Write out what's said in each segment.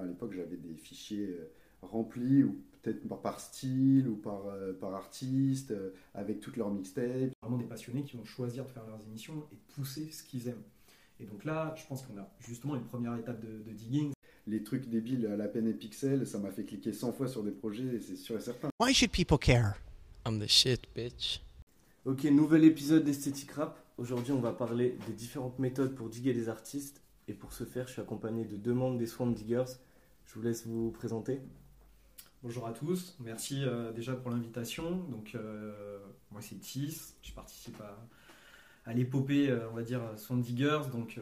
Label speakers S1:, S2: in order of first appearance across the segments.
S1: À l'époque, j'avais des fichiers euh, remplis, ou peut-être par, style ou par, euh, par artiste, euh, avec toutes leurs mixtapes.
S2: Vraiment des passionnés qui vont choisir de faire leurs émissions et de pousser ce qu'ils aiment. Et donc là, je pense qu'on a justement une première étape de, de digging.
S1: Les trucs débiles à la peine et pixels, ça m'a fait cliquer 100 fois sur des projets, c'est sûr et certain.
S3: Why should people care?
S4: I'm the shit, bitch.
S5: Ok, nouvel épisode d'Esthétique Rap. Aujourd'hui, on va parler des différentes méthodes pour diguer des artistes. Et pour ce faire, je suis accompagné de deux membres des Swamp Diggers. Je vous laisse vous présenter.
S2: Bonjour à tous, merci euh, déjà pour l'invitation. Donc euh, moi c'est Tis, je participe à, à l'épopée, euh, on va dire, Swamp Diggers. Donc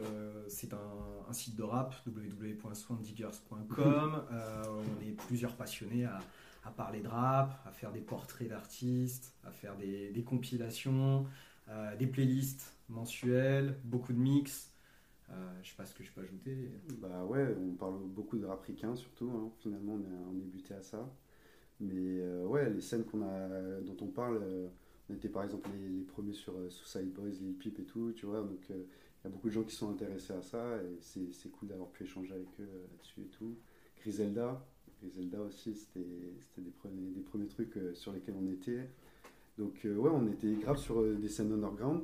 S2: c'est un, un site de rap, www.swampdiggers.com. Euh, on est plusieurs passionnés à, à parler de rap, à faire des portraits d'artistes, à faire des, des compilations, des playlists mensuelles, beaucoup de mix. Euh, je sais pas ce que je peux ajouter.
S1: Bah ouais, on parle beaucoup de rap surtout, hein. finalement on est, buté à ça. Mais euh, ouais, les scènes dont on parle, euh, on était par exemple les, premiers sur Suicide Boys, Lil Peep et tout, tu vois, donc il y a beaucoup de gens qui sont intéressés à ça et c'est cool d'avoir pu échanger avec eux là-dessus et tout. Griselda, Griselda aussi, c'était des premiers, trucs sur lesquels on était. Donc ouais, on était grave sur des scènes underground.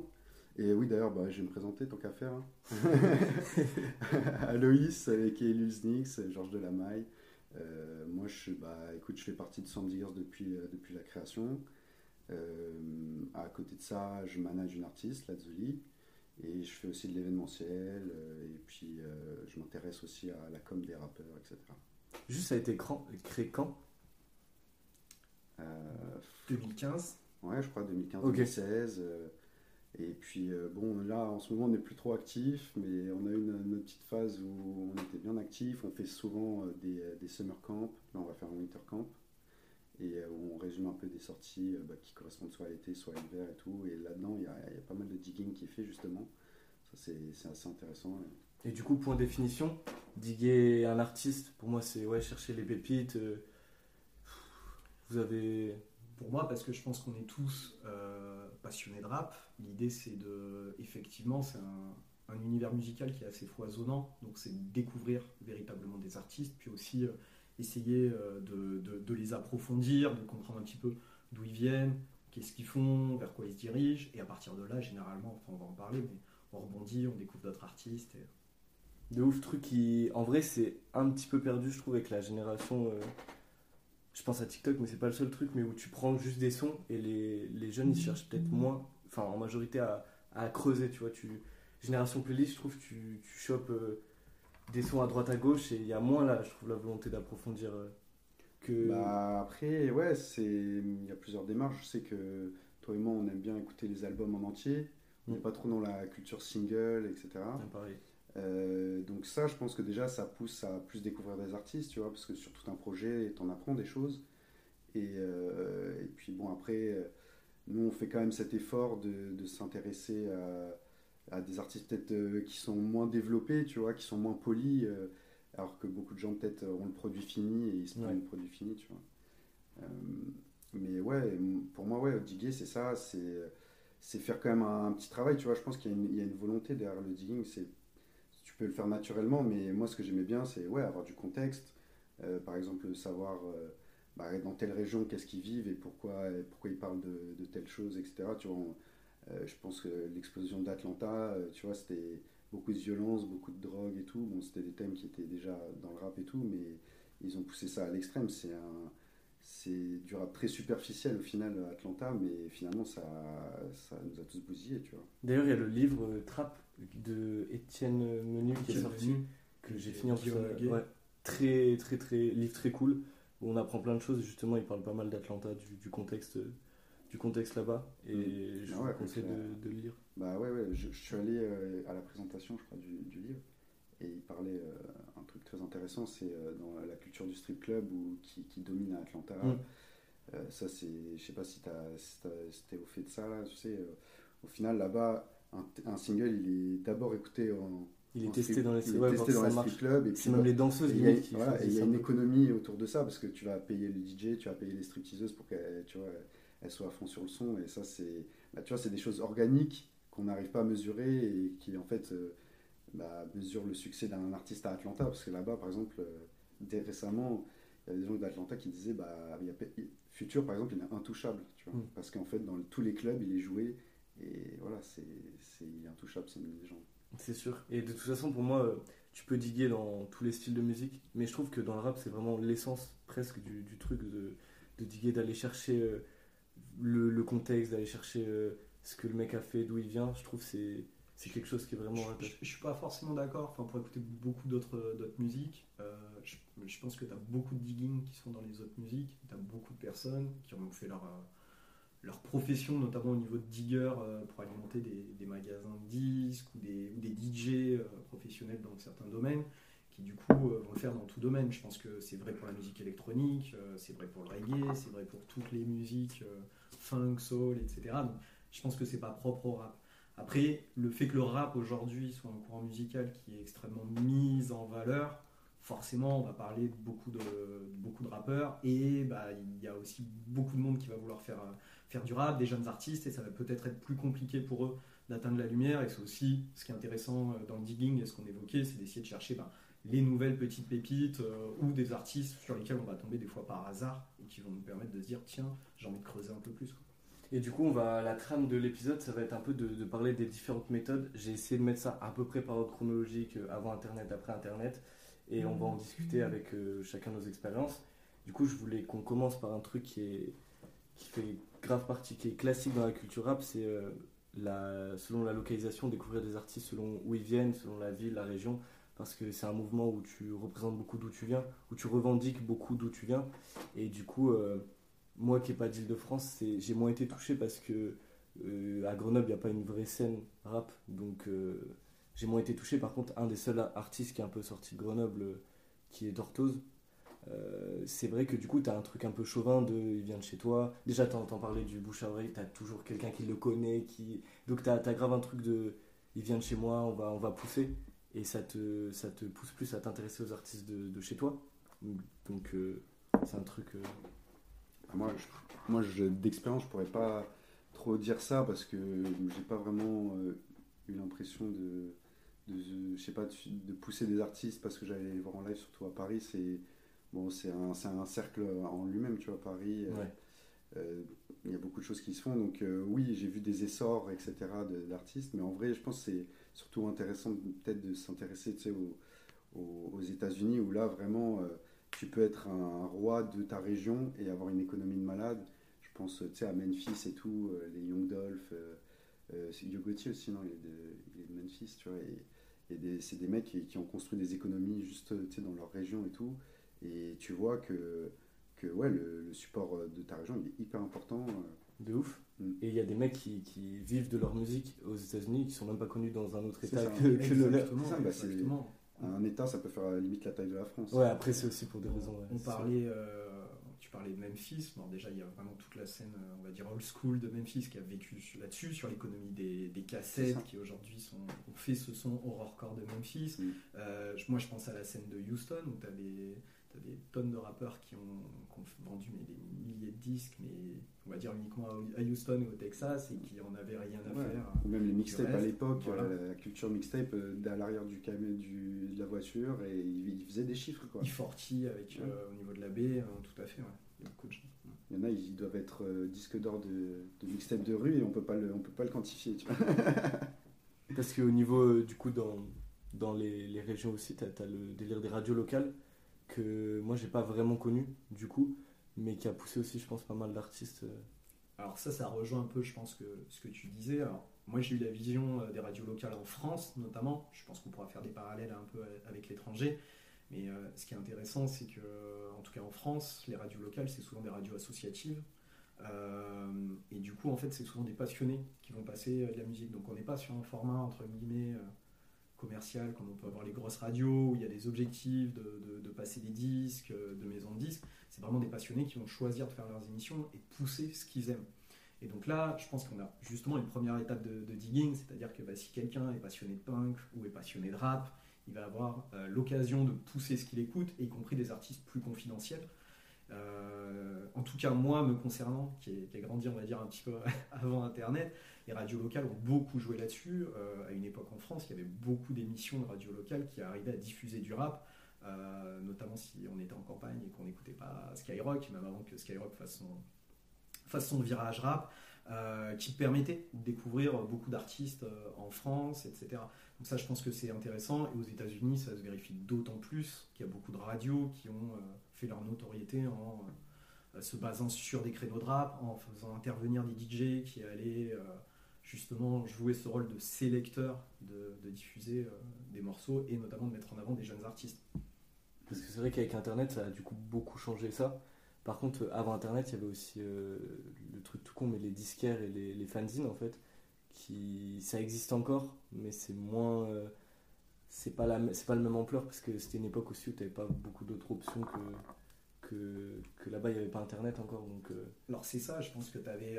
S1: Et oui, d'ailleurs, bah, je vais me présenter tant qu'à faire. hein. Aloïs, avec Elus Nix, Georges Delamaille. Euh, moi, je, bah, écoute, je fais partie de Sound Diggers depuis, euh, depuis la création. Euh, à côté de ça, je manage une artiste, Lazuli. Et je fais aussi de l'événementiel. euh, et puis, euh, je m'intéresse aussi à la com des rappeurs, etc.
S5: Juste, ça a été créé quand?
S1: Euh,
S2: 2015.
S1: Ouais, je crois
S5: Ok.
S1: 2015-2016. euh, et puis, euh, bon, là, en ce moment, on n'est plus trop actif, mais on a eu une, petite phase où on était bien actif. On fait souvent euh, des, euh, des summer camps. Là, on va faire un winter camp. Et on résume un peu des sorties bah, qui correspondent soit à l'été, soit à l'hiver et tout. Et là-dedans, il y, a- pas mal de digging qui est fait, justement. Ça, c'est assez intéressant.
S5: Et du coup, point définition, diguer un artiste, pour moi, c'est ouais, chercher les pépites. Vous avez.
S2: Pour moi, parce que je pense qu'on est tous passionnés de rap, l'idée c'est de. Effectivement, c'est un, un univers musical qui est assez foisonnant, donc c'est de découvrir véritablement des artistes, puis aussi euh, essayer euh, de, les approfondir, de comprendre un petit peu d'où ils viennent, qu'est-ce qu'ils font, vers quoi ils se dirigent, et à partir de là, généralement, enfin, on va en parler, mais on rebondit, on découvre d'autres artistes. et-
S5: De ouf truc qui. En vrai, c'est un petit peu perdu, je trouve, avec la génération. Je pense à TikTok, mais c'est pas le seul truc, mais où tu prends juste des sons et les, les jeunes ils cherchent peut-être moins, enfin en majorité à, à creuser, tu vois. Tu... Génération playlist, je trouve, tu, tu chopes euh, des sons à droite à gauche et il y a moins là, je trouve, la volonté d'approfondir euh, que.
S1: Bah, après, ouais, c'est il y a plusieurs démarches. Je sais que toi et moi, on aime bien écouter les albums en entier. On n'est
S5: Mm.
S1: pas trop dans la culture single, etc.
S5: Ah, pareil.
S1: Euh, donc ça, je pense que déjà, ça pousse à plus découvrir des artistes, tu vois, parce que sur tout un projet, t'en apprends des choses. Et, euh, et puis bon, après, euh, nous, on fait quand même cet effort de, de s'intéresser à, à des artistes peut-être qui sont moins développés, tu vois, qui sont moins polis, euh, alors que beaucoup de gens peut-être ont le produit fini et ils se prennent
S5: Ouais.
S1: le produit fini, tu vois. Mais ouais, pour moi, ouais, diguer, c'est ça, c'est faire quand même un, un petit travail, tu vois. Je pense qu'il y, a une- il y a une volonté derrière le digging, c'est peux le faire naturellement, mais moi, ce que j'aimais bien, c'est ouais, avoir du contexte. Euh, par exemple, savoir euh, bah, dans telle région, qu'est-ce qu'ils vivent et pourquoi, pourquoi ils parlent de, de telle chose, etc. Tu vois, euh, je pense que l'explosion d'Atlanta, tu vois, c'était beaucoup de violence, beaucoup de drogue et tout. Bon, c'était des thèmes qui étaient déjà dans le rap et tout, mais ils ont poussé ça à l'extrême. C'est c'est du rap très superficiel au final, Atlanta, mais finalement, ça, ça nous a tous bousillés.
S5: D'ailleurs, il y a le livre Trap de Étienne Menu qui est sorti.
S2: Menu,
S5: que j'ai fini en plus, euh, ouais, très très très livre très cool où on apprend plein de choses justement il parle pas mal d'Atlanta du, du contexte du contexte là-bas et je
S1: Ah
S5: vous
S1: ouais,
S5: conseille de, de le lire
S1: Bah ouais, ouais, je, je suis allé euh, à la présentation, je crois, du, du livre, et il parlait euh, un truc très intéressant, c'est euh, dans la culture du strip club ou qui, qui domine à Atlanta.
S5: Mm.
S1: Euh, ça, c'est, je sais pas si t'as, si au fait de ça, là, tu sais, euh, au final, là-bas, un, un single, il est d'abord écouté en.
S5: il est
S1: en
S5: testé
S1: strip-
S5: dans les
S1: il est
S5: ouais,
S1: testé
S5: voir
S1: dans
S5: si
S1: les
S5: ça
S1: strip
S5: marche
S1: clubs,
S5: c'est même
S1: bah,
S5: les danseuses
S1: il y a,
S5: qui
S1: voilà, et il y a une économie autour de ça parce que tu vas payer le DJ, tu vas payer les stripteaseuses pour qu'elles soient à fond sur le son. Et ça, c'est bah, tu vois, c'est des choses organiques qu'on n'arrive pas à mesurer et qui, en fait, euh, bah, mesurent le succès d'un artiste à Atlanta. Parce que là-bas, par exemple, euh, dès récemment, il y avait des gens d'Atlanta qui disaient bah, il y a, Futur, par exemple, il est intouchable. Tu vois,
S5: Mm.
S1: Parce qu'en fait, dans tous les clubs, il est joué. Et voilà, c'est, c'est, il est intouchable, c'est une légende.
S5: C'est sûr. Et de toute façon, pour moi, euh, tu peux diguer dans tous les styles de musique, mais je trouve que dans le rap, c'est vraiment l'essence presque du, du truc de, de diguer, d'aller chercher euh, le, le contexte, d'aller chercher euh, ce que le mec a fait, d'où il vient. Je trouve que c'est, c'est quelque chose qui est vraiment
S2: Je, je, je suis pas forcément d'accord. Enfin, pour écouter beaucoup d'autres d'autres musiques, euh, je, je pense que tu as beaucoup de digging qui sont dans les autres musiques. Tu as beaucoup de personnes qui ont fait leur, euh, leur profession, notamment au niveau de digger, euh, pour alimenter des, magasins de disques ou des, ou DJ euh, professionnels dans certains domaines, qui du coup euh, vont le faire dans tout domaine. Je pense que c'est vrai pour la musique électronique, c'est vrai pour le reggae, c'est vrai pour toutes les musiques funk, soul, etc. Je pense que c'est pas propre au rap. Après, le fait que le rap aujourd'hui soit un courant musical qui est extrêmement mis en valeur, forcément, on va parler de beaucoup de, beaucoup de rappeurs et bah, il y a aussi beaucoup de monde qui va vouloir faire, faire du rap, des jeunes artistes, et ça va peut-être être plus compliqué pour eux d'atteindre la lumière. Et c'est aussi ce qui est intéressant euh, dans le digging et ce qu'on évoquait, c'est d'essayer de chercher bah, les nouvelles petites pépites euh, ou des artistes sur lesquels on va tomber des fois par hasard et qui vont nous permettre de se dire tiens, j'ai envie de creuser un peu plus.
S5: Et du coup, on va, la trame de l'épisode, ça va être un peu de, parler des différentes méthodes. J'ai essayé de mettre ça à peu près par ordre chronologique, euh, avant Internet, après Internet, et on va en discuter avec chacun nos expériences. Du coup, je voulais qu'on commence par un truc qui, est, qui fait grave partie, qui est classique dans la culture rap, c'est euh, selon la localisation, découvrir des artistes selon où ils viennent, selon la ville, la région, parce que c'est un mouvement où tu représentes beaucoup d'où tu viens, où tu revendiques beaucoup d'où tu viens, et du coup... euh, moi qui n'ai pas d'Île-de-France, j'ai moins été touché parce que euh, à Grenoble, il n'y a pas une vraie scène rap. Donc j'ai moins été touché. Par contre, un des seuls artistes qui est un peu sorti de Grenoble, qui est Dortose, euh, c'est vrai que du coup, tu as un truc un peu chauvin de il vient de chez toi. Déjà, tu entends parler du bouche à oreille, tu as toujours quelqu'un qui le connaît. Qui... Donc tu as, grave un truc de il vient de chez moi, on va, on va pousser. Et ça te, ça te pousse plus à t'intéresser aux artistes de, de chez toi. Donc euh, c'est un truc. euh,
S1: Ah, Moi, moi d'expérience, je pourrais pas trop dire ça parce que j'ai pas vraiment eu l'impression de, de, je sais pas, de pousser des artistes parce que j'allais les voir en live, surtout à Paris. C'est bon, c'est un, un cercle en lui-même, tu vois, Paris. euh,
S5: ouais.
S1: euh, il y a beaucoup de choses qui se font. Donc euh, oui, j'ai vu des essors, etc. d'artistes, mais en vrai, je pense que c'est surtout intéressant peut-être de s'intéresser, tu sais, aux, aux- aux États-Unis où là vraiment, euh, tu peux être un roi de ta région et avoir une économie de malade. Je pense, tu sais, à Memphis et tout, les Young Dolph, c'est Yo Gotti aussi, non, il est de, il est de Memphis, tu vois. Et, c'est des mecs qui, qui ont construit des économies juste, tu sais, dans leur région et tout. Et tu vois que que ouais, le, le support euh, de ta région il est hyper important. euh.
S5: De ouf.
S1: Mm.
S5: Et il y a des mecs qui, qui vivent de leur musique aux États-Unis qui sont même pas connus dans un autre état
S1: ça.
S5: que, que le leur.
S1: Bah,
S2: exactement.
S1: Un État, ça peut faire euh, limite la taille de la France.
S5: Ouais, après c'est aussi pour des raisons. ouais,
S2: On parlait, euh, tu parlais de Memphis. Bon, déjà, il y a vraiment toute la scène, on va dire old school de Memphis qui a vécu là-dessus, sur l'économie des, des cassettes qui aujourd'hui sont ont fait ce son horrorcore de Memphis.
S1: Mm.
S2: Euh, moi, je pense à la scène de Houston où tu as des, t'as des tonnes de rappeurs qui ont, qui ont vendu mais, des milliers de disques, mais on va dire uniquement à Houston ou au Texas et qui en avaient rien à
S1: Ouais.
S2: faire.
S1: Ou même les mixtapes à l'époque,
S2: voilà.
S1: euh, la culture mixtape euh, à l'arrière du camion du, de la voiture et ils, faisaient des chiffres quoi.
S2: E40 avec
S1: Ouais.
S2: euh, au niveau de la baie, hein, tout à fait. ouais. Il y a beaucoup de gens.
S1: Il y en a, ils doivent être euh, disques d'or de, de mixtape de rue et on peut pas le, on peut pas le quantifier. Tu vois.
S5: Parce qu'au niveau, euh, du coup, dans, dans les, les régions aussi, tu as, le délire des radios locales que moi j'ai pas vraiment connu, du coup, mais qui a poussé aussi, je pense, pas mal d'artistes. euh.
S2: Alors ça, ça rejoint un peu, je pense, que ce que tu disais. Alors, moi, j'ai eu la vision euh, des radios locales en France, notamment. Je pense qu'on pourra faire des parallèles un peu avec l'étranger. Mais euh, ce qui est intéressant, c'est que, en tout cas en France, les radios locales, c'est souvent des radios associatives. Euh, et du coup, en fait, c'est souvent des passionnés qui vont passer euh, de la musique. Donc, on n'est pas sur un format, entre guillemets, euh, commercial, comme on peut avoir les grosses radios, où il y a des objectifs de, de- passer des disques, euh, de maisons de disques. C'est vraiment des passionnés qui vont choisir de faire leurs émissions et pousser ce qu'ils aiment. Et donc là, je pense qu'on a justement une première étape de, de digging, c'est-à-dire que bah, si quelqu'un est passionné de punk ou est passionné de rap, il va avoir euh, l'occasion de pousser ce qu'il écoute, y compris des artistes plus confidentiels. Euh, en tout cas, moi, me concernant, qui ai, qui ai grandi, on va dire, un petit peu avant Internet, les radios locales ont beaucoup joué là-dessus. Euh, à une époque en France, il y avait beaucoup d'émissions de radios locales qui arrivaient à diffuser du rap euh, notamment si on était en campagne et qu'on n'écoutait pas Skyrock, même avant que Skyrock fasse son, virage rap, qui permettait de découvrir beaucoup d'artistes en France, etc. Donc ça, je pense que c'est intéressant. Et aux États-Unis, ça se vérifie d'autant plus qu'il y a beaucoup de radios qui ont fait leur notoriété en euh, se basant sur des créneaux de rap, en faisant intervenir des DJ qui allaient euh, justement jouer ce rôle de sélecteur, de, diffuser euh, des morceaux et notamment de mettre en avant des jeunes artistes.
S5: Parce que c'est vrai qu'avec Internet, ça a du coup beaucoup changé ça. Par contre, avant Internet, il y avait aussi le truc tout con, mais les disquaires et les, les fanzines, en fait, qui ça existe encore, mais c'est moins. C'est pas, la, c'est pas le même ampleur, parce que c'était une époque aussi où tu pas beaucoup d'autres options que, que, que là-bas, il n'y avait pas Internet encore. Donc, euh,
S2: Alors c'est ça, je pense que tu avais,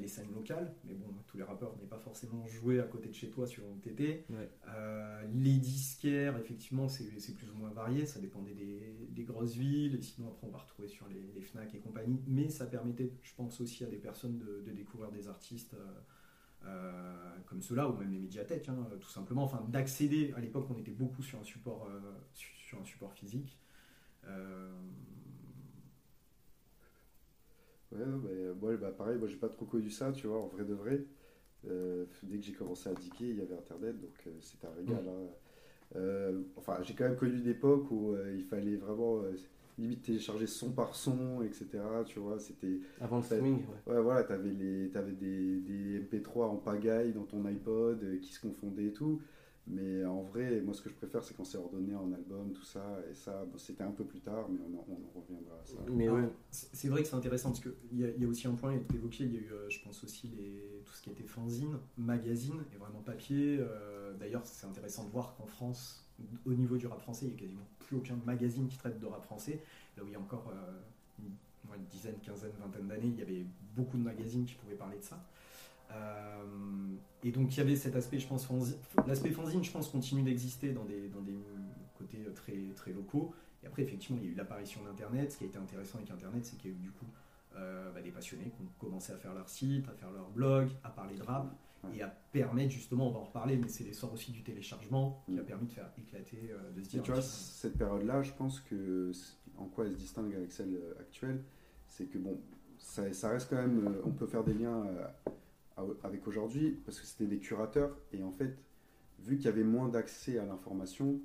S2: les scènes locales, mais bon, tous les rappeurs n'aient pas forcément joué à côté de chez toi sur une TT.
S5: ouais.
S2: Euh, les disquaires, effectivement, c'est plus ou moins varié, ça dépendait des, des grosses villes, et sinon après on va retrouver sur les, les FNAC et compagnie, mais ça permettait, je pense aussi à des personnes de, de découvrir des artistes euh, euh, comme ceux-là, ou même les médiathèques, hein, tout simplement, enfin d'accéder, à l'époque on était beaucoup sur un support, euh, sur un support physique. Euh,
S1: Ouais, ouais, bah pareil, moi j'ai pas trop connu ça, tu vois, en vrai de vrai. Euh, dès que j'ai commencé à diguer, il y avait internet, donc euh, c'était un régal. hein. Euh, enfin, j'ai quand même connu une époque où euh, il fallait vraiment euh, limite télécharger son par son, etc. Tu vois, c'était.
S5: Avant le streaming, ouais.
S1: Ouais, voilà, t'avais les, t'avais des, des MP3 en pagaille dans ton iPod euh, qui se confondaient et tout. Mais en vrai, moi ce que je préfère, c'est quand c'est ordonné en album, tout ça. Et ça, bon, c'était un peu plus tard, mais on en, on en reviendra à ça.
S5: Mais ouais,
S2: C'est vrai que c'est intéressant parce qu'il y, y a aussi un point que tu évoqué, il y a eu, euh, je pense aussi, les, tout ce qui était fanzine, magazine et vraiment papier. Euh, D'ailleurs, c'est intéressant de voir qu'en France, au niveau du rap français, il n'y a quasiment plus aucun magazine qui traite de rap français. Là où il y a encore euh, une, une dizaine, quinzaine, vingtaine d'années, il y avait beaucoup de magazines qui pouvaient parler de ça. Euh, et donc il y avait cet aspect, je pense, l'aspect fanzine, je pense, continue d'exister dans des, dans des côtés euh, très, très locaux. Et après, effectivement, il y a eu l'apparition d'Internet. Ce qui a été intéressant avec Internet, c'est qu'il y a eu du coup bah, des passionnés qui ont commencé à faire leur site, à faire leur blog, à parler de rap. Et à permettre justement, on va en reparler, mais c'est l'essor aussi du téléchargement qui a
S1: Mm.
S2: permis de faire éclater, euh, de se
S1: Et
S2: dire.
S1: tu vois,
S2: tiens,
S1: cette période-là, je pense que en quoi elle se distingue avec celle euh, actuelle, c'est que bon, ça, ça reste quand même, euh, on peut faire des liens euh, avec aujourd'hui, parce que c'était des curateurs, et en fait, vu qu'il y avait moins d'accès à l'information,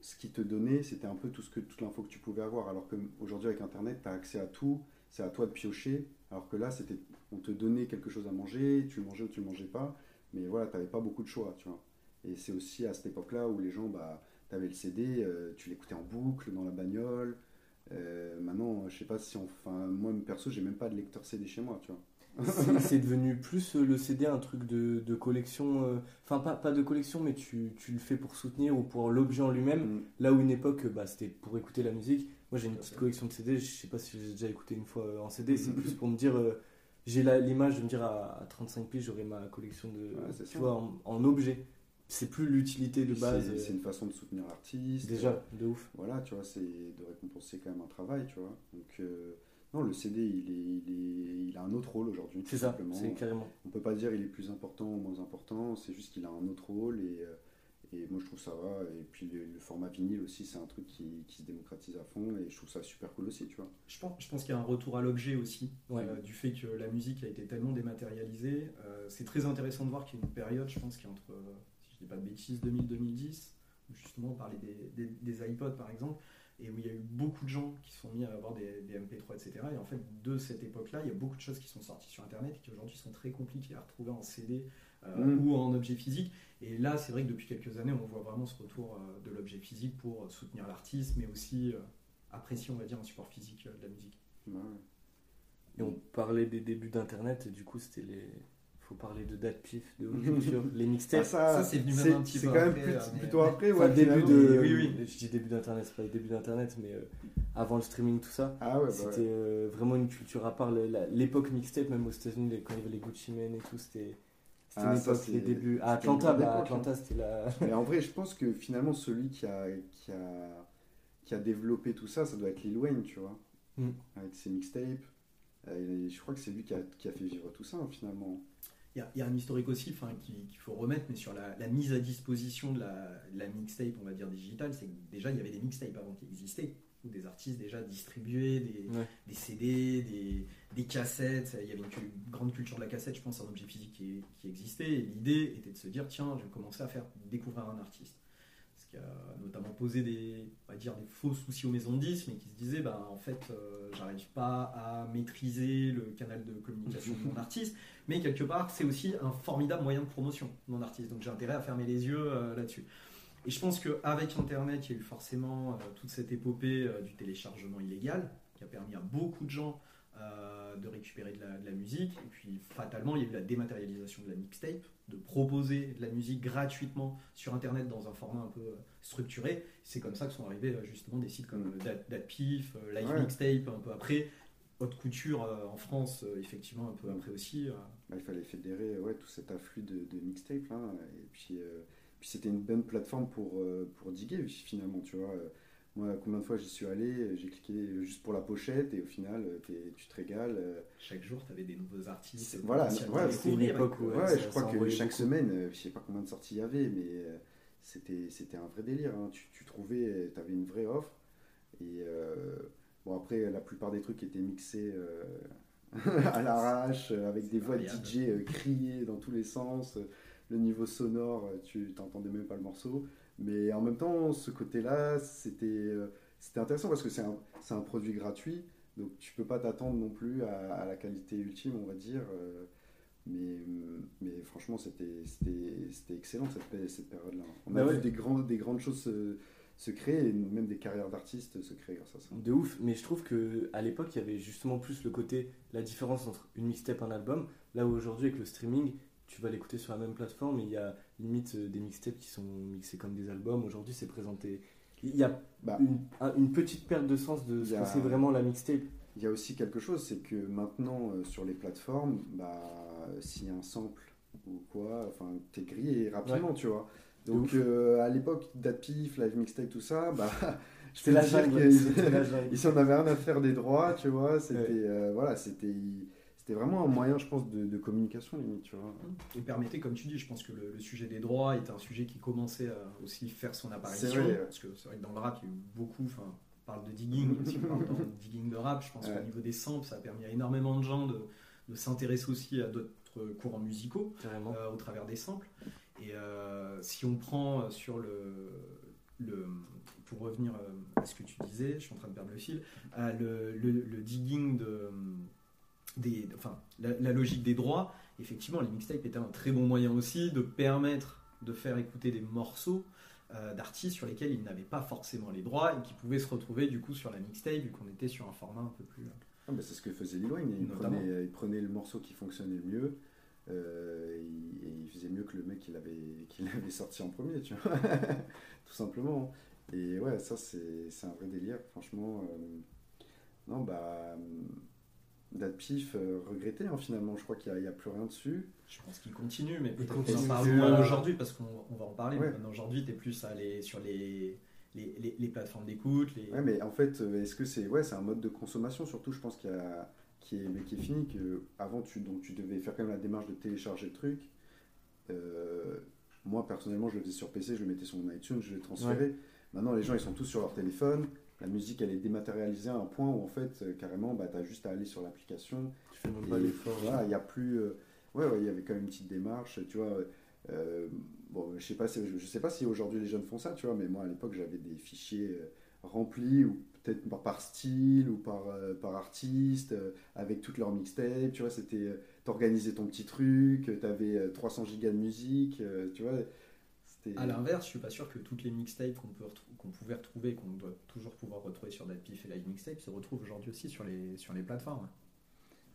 S1: ce qui te donnait, c'était un peu tout ce que, toute l'info que tu pouvais avoir, alors qu'aujourd'hui avec Internet, tu as accès à tout, c'est à toi de piocher, alors que là, c'était, on te donnait quelque chose à manger, tu mangeais ou tu mangeais pas, mais voilà, tu n'avais pas beaucoup de choix, tu vois. Et c'est aussi à cette époque-là où les gens, bah, T'avais le CD, euh, tu l'écoutais en boucle dans la bagnole. Euh, maintenant, je sais pas si. Enfin, moi, perso, j'ai même pas de lecteur CD chez moi, tu vois.
S5: c'est devenu plus euh, le CD un truc de, de collection, euh, enfin pas, pas de collection, mais tu, tu le fais pour soutenir ou pour l'objet en lui-même.
S1: Mm.
S5: Là où une époque, bah, c'était pour écouter la musique. Moi j'ai une petite collection de CD, je sais pas si j'ai déjà écouté une fois en CD, c'est plus pour me dire, j'ai l'image de me dire à, à 35 piges, j'aurai ma collection de,
S1: Ouais,
S5: tu vois, en, en objet. C'est plus l'utilité de base.
S1: c'est-
S5: euh,
S1: C'est une façon de soutenir l'artiste.
S5: déjà, de ouf.
S1: Voilà, tu vois, c'est de récompenser quand même un travail, tu vois. Donc, euh, non, le CD, il, est, il, est, il a un autre rôle aujourd'hui,
S5: C'est ça,
S1: simplement.
S5: c'est carrément.
S1: On peut pas dire il est plus important ou moins important, c'est juste qu'il a un autre rôle et, euh, et moi je trouve ça va. Et puis le, le format vinyle aussi, c'est un truc qui, qui se démocratise à fond et je trouve ça super cool aussi, tu vois.
S2: Je pense, je pense qu'il y a un retour à l'objet aussi,
S5: Ouais.
S2: euh, du fait que la musique a été tellement dématérialisée. Euh, c'est très intéressant de voir qu'il y a une période, je pense, qui est entre, euh, si je dis pas de bêtises, 2000-2010, où justement on parlait des, des, des iPods par exemple, et où il y a eu beaucoup de gens qui se sont mis à avoir des, des MP3, etc. Et en fait, de cette époque-là, il y a beaucoup de choses qui sont sorties sur Internet et qui aujourd'hui sont très compliquées à retrouver en CD euh,
S1: Mm.
S2: ou en objet physique. Et là, c'est vrai que depuis quelques années, on voit vraiment ce retour euh, de l'objet physique pour soutenir l'artiste, mais aussi euh, apprécier, on va dire, un support physique euh, de la musique.
S1: Ouais.
S5: Et on parlait des débuts d'internet, et du coup, c'était les. Faut parler de date pif, de haute culture, les mixtapes.
S1: Ah, ça,
S2: Ça, c'est venu même
S1: c'est-
S2: un petit
S1: c'est
S2: peu
S1: quand même
S2: après,
S1: plus-
S2: euh, mais-
S1: plutôt après,
S5: Enfin,
S1: ouais,
S5: début de.
S2: Oui, oui.
S5: Je dis début d'internet, c'est pas les débuts d'internet, mais euh, avant le streaming, tout ça.
S1: Ah ouais, bah
S5: C'était
S1: ouais.
S5: euh, vraiment une culture à part. L'époque mixtape, même aux États-Unis, quand il y avait les Gucci Mane et tout, c'était. C'était
S1: Ah,
S5: une
S1: ça,
S5: époque,
S1: c'est-
S5: les débuts. À Atlanta, bah,
S1: époque,
S5: Atlanta, c'était la.
S1: Mais en vrai, je pense que finalement, celui qui a, qui a, qui a développé tout ça, ça doit être Lil Wayne, tu vois.
S5: Mm.
S1: Avec ses mixtapes. Euh, je crois que c'est lui qui a, qui a fait vivre tout ça, hein, finalement.
S2: il y, a- il y a un historique aussi qu'il faut remettre, mais sur la, la mise à disposition de la, de la mixtape, on va dire digitale, c'est que déjà il y avait des mixtapes avant qui existaient, des artistes déjà distribuaient des,
S5: Ouais.
S2: des CD, des, des cassettes. Il y avait une, grande culture de la cassette, je pense, un objet physique qui, qui existait. Et l'idée était de se dire tiens, je vais commencer à faire découvrir un artiste. Ce qui a notamment posé des, on va dire, des faux soucis aux maisons de disques, mais qui se disaient bah, en fait, euh, j'arrive pas à maîtriser le canal de communication de mon artiste. Mais quelque part, c'est aussi un formidable moyen de promotion de mon artiste. Donc j'ai intérêt à fermer les yeux euh, là-dessus. Et je pense qu'avec Internet, il y a eu forcément euh, toute cette épopée euh, du téléchargement illégal qui a permis à beaucoup de gens euh, de récupérer de la, de la musique. Et puis fatalement, il y a eu la dématérialisation de la mixtape, de proposer de la musique gratuitement sur Internet dans un format un peu euh, structuré. C'est comme ça que sont arrivés euh, justement des sites comme Dat- Datpif, Live
S1: Ouais.
S2: Mixtape un peu après. Haute couture en France, effectivement, un peu après aussi.
S1: Bah, il fallait fédérer ouais, tout cet afflux de, de mixtapes là, et puis, puis c'était une bonne plateforme pour, euh, pour diguer finalement, tu vois. Moi, combien de fois j'y suis allé, j'ai cliqué juste pour la pochette et au final, euh, t'es- tu te régales. euh,
S2: Chaque jour, tu avais des nouveaux artistes.
S1: C'est- voilà, ouais,
S5: c'était une époque où-
S1: Ouais,
S5: ça-
S1: je crois que chaque
S5: beaucoup.
S1: semaine, je sais pas combien de sorties il y avait, mais c'était c'était un vrai délire. hein. Tu, tu trouvais, tu avais une vraie offre. Et euh, bon, après, la plupart des trucs étaient mixés euh, à l'arrache, avec des voix de. DJ criées dans tous les sens. Le niveau sonore, euh, tu t'entendais même pas le morceau. Mais en même temps, ce côté-là, c'était euh, c'était intéressant parce que c'est un, un produit gratuit. Donc tu peux pas t'attendre non plus à, à la qualité ultime, on va dire. euh, mais, mais franchement, c'était excellent cette, pé- cette période-là. On a
S5: Bah
S1: vu
S5: ouais.
S1: des, grands, des grandes choses se, se créer, et même des carrières d'artistes se créer grâce à ça.
S5: De ouf, mais je trouve que à l'époque il y avait justement plus le côté, la différence entre une mixtape et un album. Là où aujourd'hui avec le streaming, tu vas l'écouter sur la même plateforme et il y a limite euh, des mixtapes qui sont mixés comme des albums. Aujourd'hui c'est présenté. Il y a
S1: Bah,
S5: une, un- une petite perte de sens de ce que c'est vraiment la mixtape.
S1: Il y a aussi quelque chose, c'est que maintenant euh, sur les plateformes, bah, s'il y a un sample ou quoi, enfin, t'es grillé rapidement, tu vois. Donc euh, à l'époque, Datpif, Live Mixtape, tout ça, bah, je peux
S5: la
S1: dire
S5: jungle.
S1: qu'ils-. Ils en avaient rien à faire des droits, tu vois. C'était
S5: Ouais.
S1: euh, voilà, c'était c'était vraiment un moyen, je pense, de, de communication limite, tu vois.
S2: Et permettait, comme tu dis, je pense que le, le sujet des droits était un sujet qui commençait à aussi faire son apparition.
S1: C'est vrai, ouais.
S2: Parce que c'est vrai que dans le rap, il y a eu beaucoup. Enfin, on parle de digging, si on parle le digging de rap, je pense
S1: Ouais.
S2: qu'au niveau des samples, ça a permis à énormément de gens de, de s'intéresser aussi à d'autres courants musicaux. Euh, au travers des samples. Et euh, si on prend sur le, le pour revenir euh, à ce que tu disais, je suis en train de perdre le fil, à le, le- le digging de des, enfin la, la logique des droits, effectivement les mixtapes étaient un très bon moyen aussi de permettre de faire écouter des morceaux euh, d'artistes sur lesquels ils n'avaient pas forcément les droits et qui pouvaient se retrouver du coup sur la mixtape vu qu'on était sur un format un peu plus
S1: Ah, bah, c'est ce que faisait Lil Wayne. Il prenait, il prenait le morceau qui fonctionnait le mieux. euh, et, et il faisait mieux que le mec qui l'avait qui l'avait sorti en premier, tu vois. Tout simplement. Et ouais, ça, c'est c'est un vrai délire. Franchement, euh, non, bah. Datpif, euh, regretté hein, finalement. Je crois qu'il n'y a, plus rien dessus.
S2: Je pense qu'il continue, mais peut-être qu'on en parle moins aujourd'hui parce qu'on on va en parler.
S1: Ouais.
S2: mais Maintenant, aujourd'hui, tu es plus allé sur les, les, les, les plateformes d'écoute. Les...
S1: Ouais, mais en fait, euh, est-ce que c'est ouais, c'est un mode de consommation surtout, je pense qu'il y a qui est, mais qui est fini que avant tu donc tu devais faire quand même la démarche de télécharger le truc. Euh, moi personnellement, je le faisais sur PC, je le mettais sur mon iTunes, je le transférais. Maintenant, les gens ils sont tous sur leur téléphone. La musique elle est dématérialisée à un point où en fait euh, carrément bah, tu as juste à aller sur l'application
S5: Tu fais même
S1: et
S5: pas l'effort.
S1: voilà, il y a plus. euh, ouais, ouais, il y avait quand même une petite démarche, tu vois. euh, bon, je sais pas, si, je sais pas si aujourd'hui les jeunes font ça, tu vois, mais moi à l'époque j'avais des fichiers remplis ou peut-être par, style ou par, par artiste avec toutes leurs mixtapes, tu vois. C'était t'organisais ton petit truc, t'avais euh, 300 gigas de musique, tu vois.
S2: À l'inverse, je suis pas sûr que toutes les mixtapes qu'on peut retrou- qu'on pouvait retrouver, qu'on doit toujours pouvoir retrouver sur Datpif et Live Mixtape, se retrouvent aujourd'hui aussi sur les, sur les plateformes.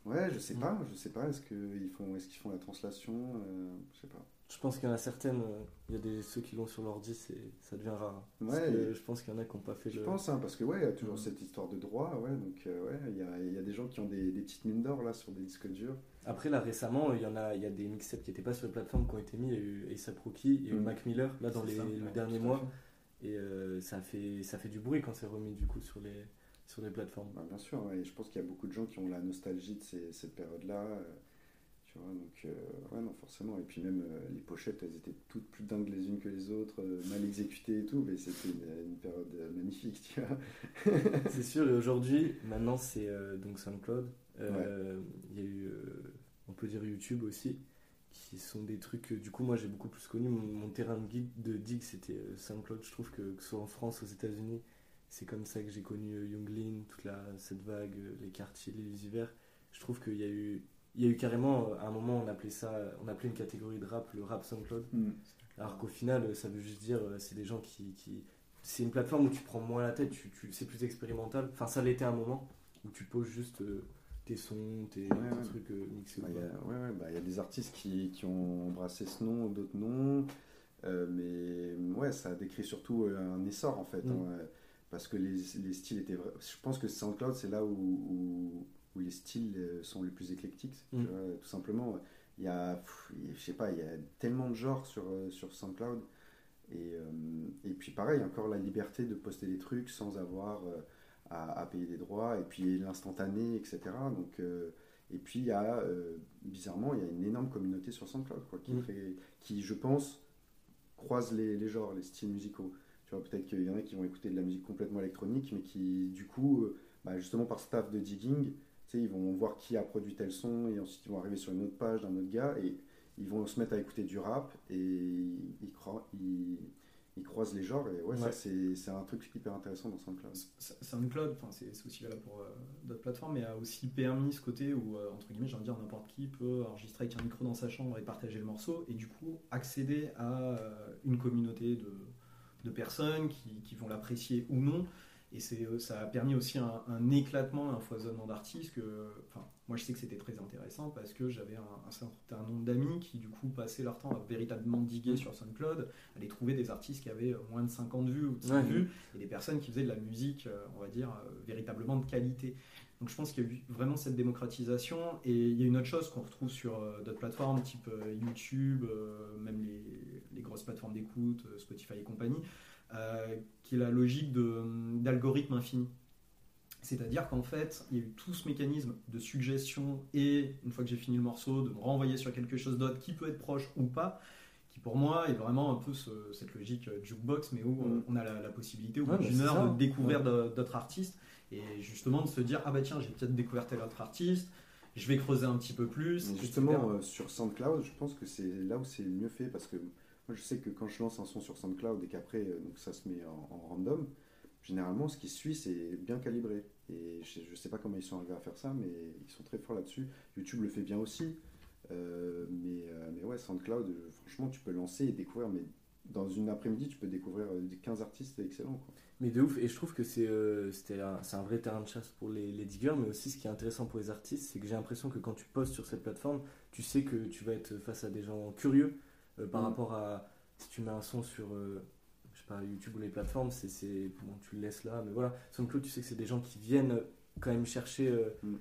S1: Ouais, je sais
S5: Mm.
S1: pas, je sais pas. Est-ce qu'ils font, est-ce qu'ils font la translation euh, Je sais pas.
S5: Je pense qu'il y en a certaines, euh, il y a des, ceux qui l'ont sur l'ordi, c'est- ça devient rare. Parce
S1: Ouais,
S5: que je pense qu'il y en a qui n'ont pas fait
S1: Je
S5: le.
S1: pense, hein, parce que ouais, il y a toujours
S5: Mhm.
S1: cette histoire de droit, ouais, donc euh, ouais, il y a, il y a des gens qui ont des, des petites mines d'or là sur des disques durs.
S5: Après, là récemment, il y en a, il y a des mixtapes qui n'étaient pas sur les plateformes qui ont été mis. Il y a eu A$AP Rocky, il y a eu
S1: Mm.
S5: Mac Miller, là dans les,
S2: ça,
S5: le
S2: ouais,
S5: dernier
S2: tout à
S5: mois.
S2: fait.
S5: Et euh, ça, fait, ça fait du bruit quand c'est remis du coup sur les, sur les plateformes.
S1: Bah, bien sûr, ouais, je pense qu'il y a beaucoup de gens qui ont la nostalgie de ces- cette période-là. euh, tu vois, donc, euh, ouais, non, forcément. Et puis même les pochettes, elles étaient toutes plus dingues les unes que les autres, mal exécutées et tout, mais c'était une, une période magnifique, tu vois.
S5: C'est sûr, et aujourd'hui, maintenant c'est donc SoundCloud. Il y a eu, on peut dire YouTube aussi, qui sont des trucs. que, du coup, moi j'ai beaucoup plus connu. Mon, mon terrain de, guide, de dig, c'était euh, SoundCloud. Je trouve que, que ce soit en France, aux États-Unis, c'est comme ça que j'ai connu euh, Young Lean, toute la, cette vague, euh, les quartiers, les hivers. Je trouve qu'il y a eu. Il y a eu carrément, euh, à un moment, on appelait ça, on appelait une catégorie de rap le rap SoundCloud.
S1: Mm.
S5: Alors qu'au final, euh, ça veut juste dire, euh, c'est des gens qui, qui- C'est une plateforme où tu prends moins la tête, tu, tu- c'est plus expérimental. Enfin, ça l'était à un moment, où tu poses juste euh, tes sons, tes,
S1: Ouais,
S5: tes
S1: ouais.
S5: trucs euh, mixés.
S1: Bah,
S5: ou
S1: Il y,
S5: pas.
S1: a- ouais, ouais, bah, il y a des artistes qui, qui ont embrassé ce nom, d'autres non. Euh, mais ouais, ça a décrit surtout euh, un essor en fait.
S5: Mm.
S1: hein, parce que les, les styles étaient Je pense que SoundCloud, c'est là où, où, où les styles sont les plus éclectiques. tu
S5: Mm.
S1: vois, tout simplement, il y a, pff, je sais pas, il y a tellement de genres sur, sur SoundCloud. Et, euh, et puis pareil, encore la liberté de poster des trucs sans avoir euh, à, à payer des droits, et puis l'instantané, etc. Donc, euh, et puis il y a, euh, bizarrement, il y a une énorme communauté sur SoundCloud, quoi, qui,
S5: Mm.
S1: qui, je pense, croise les, les genres, les styles musicaux. Tu vois, peut-être qu'il y en a qui vont écouter de la musique complètement électronique, mais qui, du coup, euh, bah, justement par staff de digging, ils vont voir qui a produit tel son, et ensuite ils vont arriver sur une autre page d'un autre gars, et ils vont se mettre à écouter du rap, et ils, croi- ils, ils croisent les genres, et ouais, ça
S5: Ouais.
S1: c'est c'est un truc hyper intéressant dans SoundCloud.
S2: SoundCloud, c'est aussi valable pour euh, d'autres plateformes, mais a aussi permis ce côté où, euh, entre guillemets, j'ai envie de dire, n'importe qui peut enregistrer avec un micro dans sa chambre et partager le morceau, et du coup accéder à euh, une communauté de, de personnes qui, qui vont l'apprécier ou non. Et ça a permis aussi un, un éclatement, un foisonnement d'artistes que, enfin, moi je sais que c'était très intéressant parce que j'avais un, un certain nombre d'amis qui du coup passaient leur temps à véritablement diguer sur SoundCloud, aller trouver des artistes qui avaient euh, moins de 50 vues ou de 100
S5: Ouais.
S2: vues, et des personnes qui faisaient de la musique, euh, on va dire, euh, véritablement de qualité. Donc je pense qu'il y a eu vraiment cette démocratisation. Et il y a une autre chose qu'on retrouve sur euh, d'autres plateformes, type euh, YouTube, euh, même les, les grosses plateformes d'écoute, Spotify et compagnie, qui est la logique de- d'algorithme infini. C'est-à-dire qu'en fait, il y a eu tout ce mécanisme de suggestion et, une fois que j'ai fini le morceau, de me renvoyer sur quelque chose d'autre qui peut être proche ou pas, qui pour moi est vraiment un peu ce- cette logique euh, jukebox, mais où on-
S1: Mm.
S2: on a la, la possibilité au bout
S5: bah,
S2: d'une heure
S5: ça.
S2: de découvrir d'autres artistes et justement de se dire ah bah tiens j'ai peut-être découvert tel autre artiste, je vais creuser un petit peu plus.
S1: Mais justement, euh, sur SoundCloud, je pense que c'est là où c'est le mieux fait parce que moi je sais que quand je lance un son sur SoundCloud et qu'après euh, donc ça se met en, en random, généralement ce qui suit c'est bien calibré. Et je, je sais pas comment ils sont arrivés à faire ça, mais ils sont très forts là-dessus. YouTube le fait bien aussi. Euh, mais, euh, mais ouais, SoundCloud, euh, franchement, tu peux lancer et découvrir. Mais dans une après-midi, tu peux découvrir euh, 15 artistes, c'est excellent. Quoi.
S5: Mais de ouf, et je trouve que c'est un, un vrai terrain de chasse pour les, les diggers, mais aussi ce qui est intéressant pour les artistes, c'est que j'ai l'impression que quand tu postes sur cette plateforme, tu sais que tu vas être face à des gens curieux par
S1: Mm.
S5: rapport à si tu mets un son sur pas, YouTube ou les plateformes, c'est, c'est bon, tu le laisses là, mais voilà. SoundCloud, tu sais que c'est des gens qui viennent euh, quand même chercher, euh,
S1: Mm.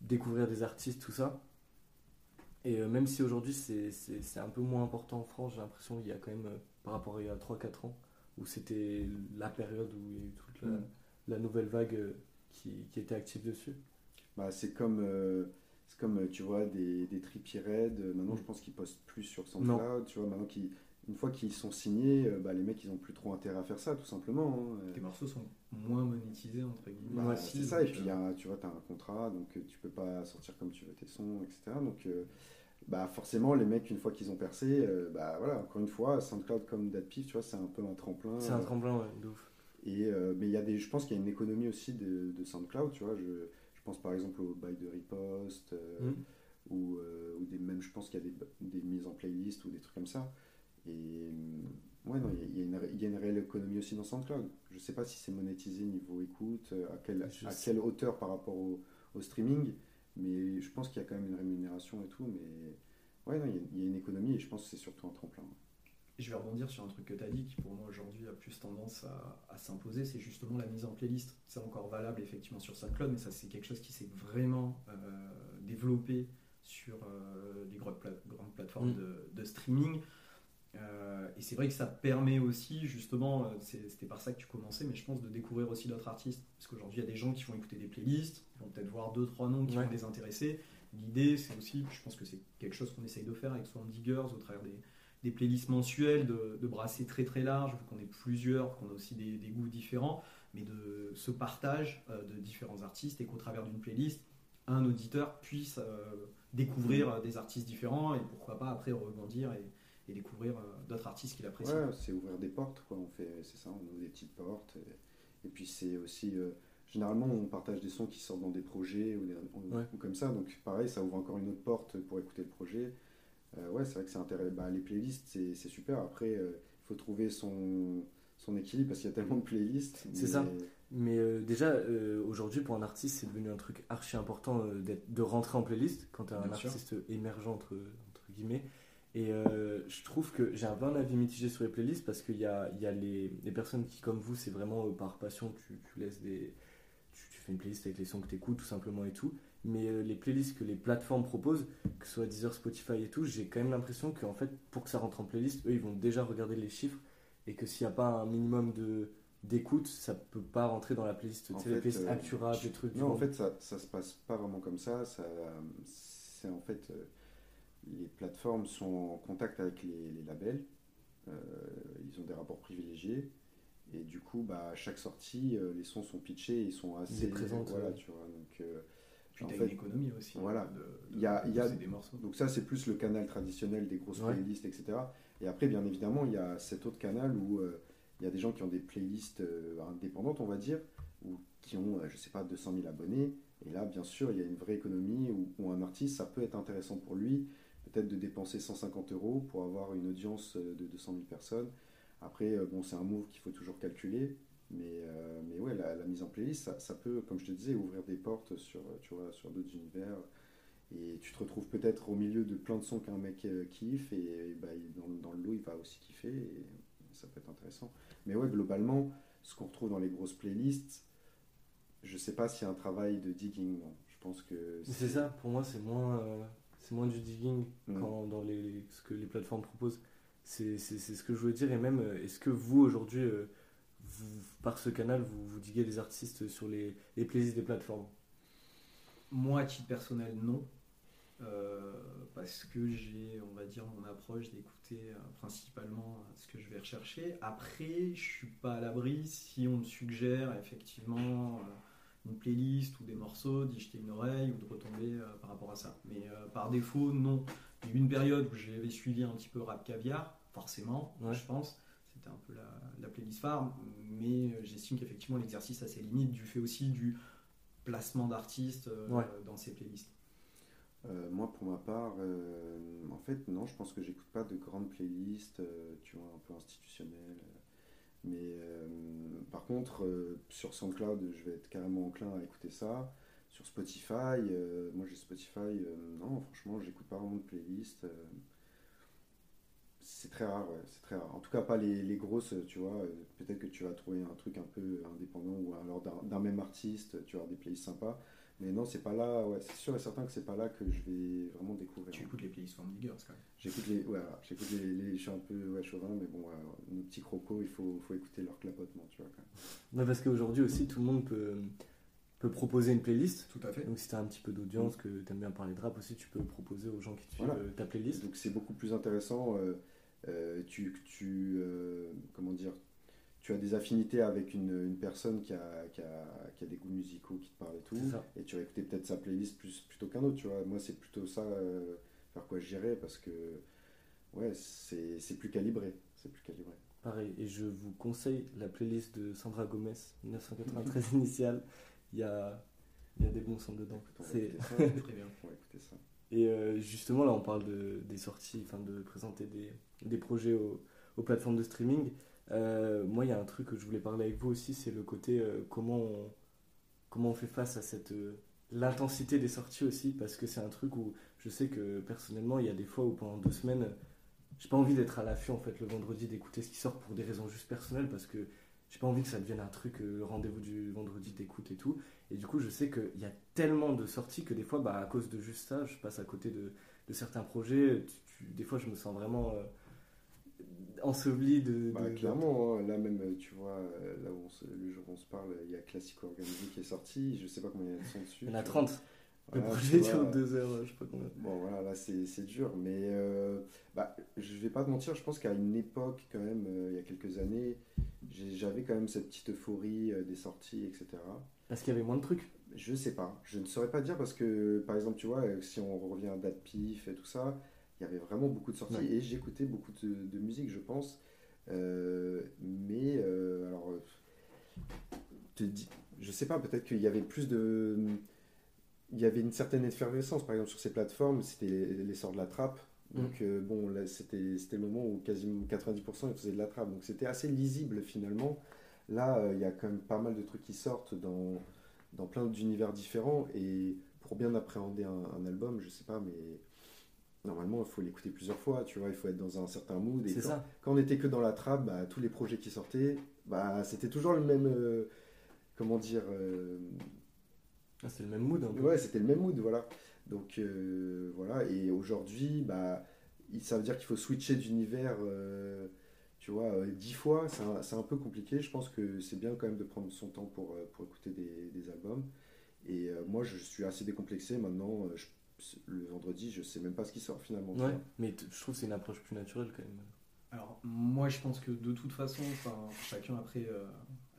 S5: découvrir des artistes, tout ça. Et euh, même si aujourd'hui c'est, c'est, c'est un peu moins important en France, j'ai l'impression qu'il y a quand même, euh, par rapport à il y a 3-4 ans, où c'était la période où il y a eu toute la,
S1: Mm.
S5: la nouvelle vague qui, qui était active dessus.
S1: Bah, c'est comme, c'est comme, tu vois, des, des Trippie Red. Maintenant,
S5: Mm.
S1: je pense qu'ils postent plus sur SoundCloud. Tu vois, maintenant qu'ils, une fois qu'ils sont signés, euh, bah, les mecs, ils ont plus trop intérêt à faire ça, tout simplement. hein. Euh,
S2: Tes morceaux sont moins monétisés entre guillemets.
S1: bah, c'est ça. Et puis, y a, tu vois, tu as un contrat, donc euh, tu peux pas sortir comme tu veux tes sons, etc. Donc, euh, bah, forcément, les mecs, une fois qu'ils ont percé, euh, bah, voilà, encore une fois, SoundCloud comme DatPiff, tu vois, c'est un peu un tremplin.
S5: C'est un
S1: euh,
S5: tremplin, ouais, de ouf.
S1: Et, euh, mais il y a des, je pense qu'il y a une économie aussi de, de SoundCloud, tu vois. Je, je pense par exemple au bail de riposte, euh,
S5: Mm.
S1: ou, euh, ou des, même je pense qu'il y a des, des mises en playlist ou des trucs comme ça. Et euh, ouais, non, il y a- y, une, il y a une réelle économie aussi dans SoundCloud. Je sais pas si c'est monétisé niveau écoute, euh, à, quelle, à quelle hauteur par rapport au, au streaming, mais je pense qu'il y a quand même une rémunération et tout. Mais ouais, non, il y a- il y, a une économie et je pense que c'est surtout un tremplin.
S2: Je vais rebondir sur un truc que tu as dit qui pour moi aujourd'hui a plus tendance à, à s'imposer, c'est justement la mise en playlist. C'est encore valable effectivement sur SoundCloud, mais ça c'est quelque chose qui s'est vraiment euh, développé sur euh, les grandes, pla- grandes plateformes
S5: Mm.
S2: de, de streaming. Euh, et c'est vrai que ça permet aussi, justement, euh, c'était par ça que tu commençais, mais je pense de découvrir aussi d'autres artistes. Parce qu'aujourd'hui, il y a des gens qui vont écouter des playlists, ils vont peut-être voir deux, trois noms qui
S5: Ouais.
S2: vont les intéresser, L'idée, c'est aussi, je pense que c'est quelque chose qu'on essaye de faire avec Swarm Diggers au travers des, des playlists mensuelles, de, de, brasser très très large, vu qu'on est plusieurs, qu'on a aussi des, des, goûts différents, mais de ce partage euh, de différents artistes et qu'au travers d'une playlist, un auditeur puisse euh, découvrir euh, des artistes différents et pourquoi pas après rebondir et, et découvrir euh, d'autres artistes qu'il apprécie.
S1: Ouais, c'est ouvrir des portes, quoi. On fait, c'est ça, on ouvre des petites portes. Et, et puis c'est aussi, euh, généralement, on partage des sons qui sortent dans des projets ou, des, ou,
S5: Ouais.
S1: ou comme ça. Donc pareil, ça ouvre encore une autre porte pour écouter le projet. Euh, ouais, c'est vrai que c'est intéressant. Bah, les playlists, c'est, c'est super. Après, il faut trouver son, son équilibre parce qu'il y a tellement de playlists.
S5: C'est
S1: mais-
S5: ça. Mais euh, déjà, euh, aujourd'hui, pour un artiste, c'est devenu un truc archi important euh, d'être- de rentrer en playlist quand tu es un
S2: Bien sûr.
S5: artiste émergent, entre, entre guillemets. Et euh, je trouve que j'ai un peu un avis mitigé sur les playlists parce qu'il y a, y a les, les personnes qui, comme vous, c'est vraiment euh, par passion, tu, tu laisses des. Tu, tu fais une playlist avec les sons que tu écoutes, tout simplement et tout. Mais euh, les playlists que les plateformes proposent, que ce soit Deezer, Spotify et tout, j'ai quand même l'impression qu'en fait, pour que ça rentre en playlist, eux, ils vont déjà regarder les chiffres et que s'il n'y a pas un minimum de d'écoute, ça peut pas rentrer dans la playlist,
S1: En
S5: tu sais, les
S1: fait,
S5: playlists
S1: euh,
S5: Actura, des trucs. du
S1: Non, en fait, ça, ça se passe pas vraiment comme ça. ça c'est en fait, les plateformes sont en contact avec les, les labels. Euh, ils ont des rapports privilégiés. Et du coup, bah, à chaque sortie, euh, les sons sont pitchés, ils sont assez.
S5: les présentent,
S1: Voilà,
S5: ouais.
S1: tu vois. Donc, euh,
S2: Puis
S1: en fait,
S2: une économie aussi.
S1: voilà.
S2: De, de,
S1: Il y a- il y a-
S2: des morceaux.
S1: donc ça, c'est plus le canal traditionnel des grosses
S5: Ouais.
S1: playlists, etc. Et après, bien évidemment, il y a cet autre canal où euh, il y a des gens qui ont des playlists euh, indépendantes, on va dire, ou qui ont, euh, je sais pas, 200 000 abonnés. Et là, bien sûr, il y a une vraie économie où, où un artiste, ça peut être intéressant pour lui, peut-être de dépenser 150 euros pour avoir une audience euh, de 200 000 personnes. Après, euh, bon, c'est un move qu'il faut toujours calculer. Mais, euh, mais ouais, la, la mise en playlist, ça, ça peut, comme je te disais, ouvrir des portes sur, tu vois, sur d'autres univers. Et tu te retrouves peut-être au milieu de plein de sons qu'un mec kiffe, et, bah, dans, dans le lot, il va aussi kiffer, et ça peut être intéressant. Mais ouais, globalement, ce qu'on retrouve dans les grosses playlists, je sais pas s'il y a un travail de digging, non. Je pense que.
S5: C'est ça, pour moi, c'est moins, euh, c'est moins du digging
S1: Mm.
S5: quand, dans les, ce que les plateformes proposent. C'est ce que je voulais dire. Et même, euh, est-ce que vous, aujourd'hui, euh, par ce canal, vous, vous diguez les artistes sur les, les playlists des plateformes?
S2: Moi, à titre personnel, non. Euh, parce que j'ai, on va dire, mon approche d'écouter euh, principalement ce que je vais rechercher. Après, je suis pas à l'abri si on me suggère effectivement euh, une playlist ou des morceaux, d'y jeter une oreille ou de retomber euh, par rapport à ça. Mais euh, par défaut, non. Il y a eu une période où j'avais suivi un petit peu Rap Caviar, forcément,
S5: Ouais.
S2: je pense. C'était un peu la, la playlist phare, mais euh, j'estime qu'effectivement l'exercice a ses limites du fait aussi du placement d'artistes euh,
S5: Ouais.
S2: dans ces playlists.
S1: Euh, moi, pour ma part, euh, en fait, non, je pense que j'écoute pas de grandes playlists, euh, tu vois, un peu institutionnelles. Mais euh, par contre, euh, sur SoundCloud, je vais être carrément enclin à écouter ça. Sur Spotify, euh, moi j'ai Spotify, non, franchement, j'écoute pas vraiment de playlist. c'est très rare, ouais, c'est très rare. En tout cas, pas les, les grosses, tu vois. Peut-être que tu vas trouver un truc un peu indépendant ou alors d'un même artiste, tu avoir des playlists sympas. Mais non, c'est pas là, ouais, c'est sûr et certain que c'est pas là que je vais vraiment découvrir.
S2: Tu écoutes les playlists Farm Diggers quand même.
S1: J'écoute les, ouais, voilà, j'écoute les, les- je suis un peu ouais, chauvin, mais bon, ouais, nos petits crocos, il faut, faut écouter leur clapotement, tu vois. Quand même.
S5: Non, parce qu'aujourd'hui aussi, tout le monde peut, peut proposer une playlist.
S2: Tout à fait.
S5: Donc, si tu as un petit peu d'audience, que tu aimes bien parler de rap aussi, tu peux proposer aux gens qui suivent
S1: Voilà.
S5: euh, ta playlist.
S1: Donc c'est beaucoup plus intéressant. euh, euh, tu, tu euh, comment dire, tu as des affinités avec une, une personne qui a, qui, a, qui a des goûts musicaux qui te parlent et tout, et tu vas écouter peut-être sa playlist plus, plutôt qu'un autre, tu vois. Moi, c'est plutôt ça euh, vers quoi j'irais parce que ouais, c'est plus calibré, c'est plus calibré.
S5: Pareil, et je vous conseille la playlist de Sandra Gomez, 1993 initiale. Il y a, il y a des bons sons dedans. C'est-.
S2: Très bien.
S1: On va écouter ça.
S5: Et euh, justement, là, on parle de, des sorties, enfin de présenter des, des projets aux, aux plateformes de streaming. Euh, moi, il y a un truc que je voulais parler avec vous aussi, c'est le côté euh, comment, on, comment on fait face à cette euh, l'intensité des sorties aussi, parce que c'est un truc où je sais que personnellement, il y a des fois où pendant deux semaines, j'ai pas envie d'être à l'affût en fait le vendredi, d'écouter ce qui sort pour des raisons juste personnelles, parce que j'ai pas envie que ça devienne un truc, rendez-vous du vendredi d'écoute et tout. Et du coup, je sais qu'il y a tellement de sorties que des fois, bah, à cause de juste ça, je passe à côté de, certains projets. Des fois, je me sens vraiment enseveli de.
S1: Bah,
S5: de-
S1: clairement, hein, là même, euh, tu vois, euh, là où on se- le jour où on se parle, il y a Classico Organisé qui est sorti, je sais pas combien il y a de dessus.
S5: Il y en a
S1: tu vois.
S5: 30. Le
S1: Voilà,
S5: projet
S1: tu vois.
S5: dure deux heures, je sais pas combien.
S1: Bon, voilà, là, c'est dur. Mais euh, bah, je vais pas te mentir, je pense qu'à une époque, quand même, euh, il y a quelques années, j'avais quand même cette petite euphorie euh, des sorties, etc.
S5: Parce qu'il y avait moins de trucs.
S1: Je sais pas. Je ne saurais pas dire parce que, par exemple, tu vois, euh, si on revient à Date Pif et tout ça, il y avait vraiment beaucoup de sorties
S5: Ouais.
S1: et j'écoutais beaucoup de, de musique, je pense. Euh, mais, euh, alors, euh, te dis, je sais pas, peut-être qu'il y avait plus de. Il y avait une certaine effervescence, par exemple, sur ces plateformes, c'était l'essor de la trappe. Donc, euh, bon, là, c'était c'était le moment où quasiment 90% ils faisaient de la trappe. Donc, c'était assez lisible finalement. Là, il y a quand même pas mal de trucs qui sortent dans, dans plein d'univers différents. Et pour bien appréhender un, un album, je sais pas, mais normalement, il faut l'écouter plusieurs fois. Tu vois, il faut être dans un certain mood. Et
S5: C'est
S1: quand,
S5: ça.
S1: quand on n'était que dans la trappe, bah, tous les projets qui sortaient, bah, c'était toujours le même. euh, comment dire euh,
S5: Ah, c'est le même mood un peu.
S1: Ouais, c'était le même mood, voilà. Donc euh, voilà, et aujourd'hui, bah, ça veut dire qu'il faut switcher d'univers, euh, tu vois, dix fois. C'est un, un peu compliqué. Je pense que c'est bien quand même de prendre son temps pour, pour écouter des, des albums. Et moi, je suis assez décomplexé maintenant. je- le vendredi, je sais même pas ce qui sort finalement.
S5: Ouais, mais je trouve que c'est une approche plus naturelle quand même.
S2: Alors, moi, je pense que de toute façon, chacun après euh,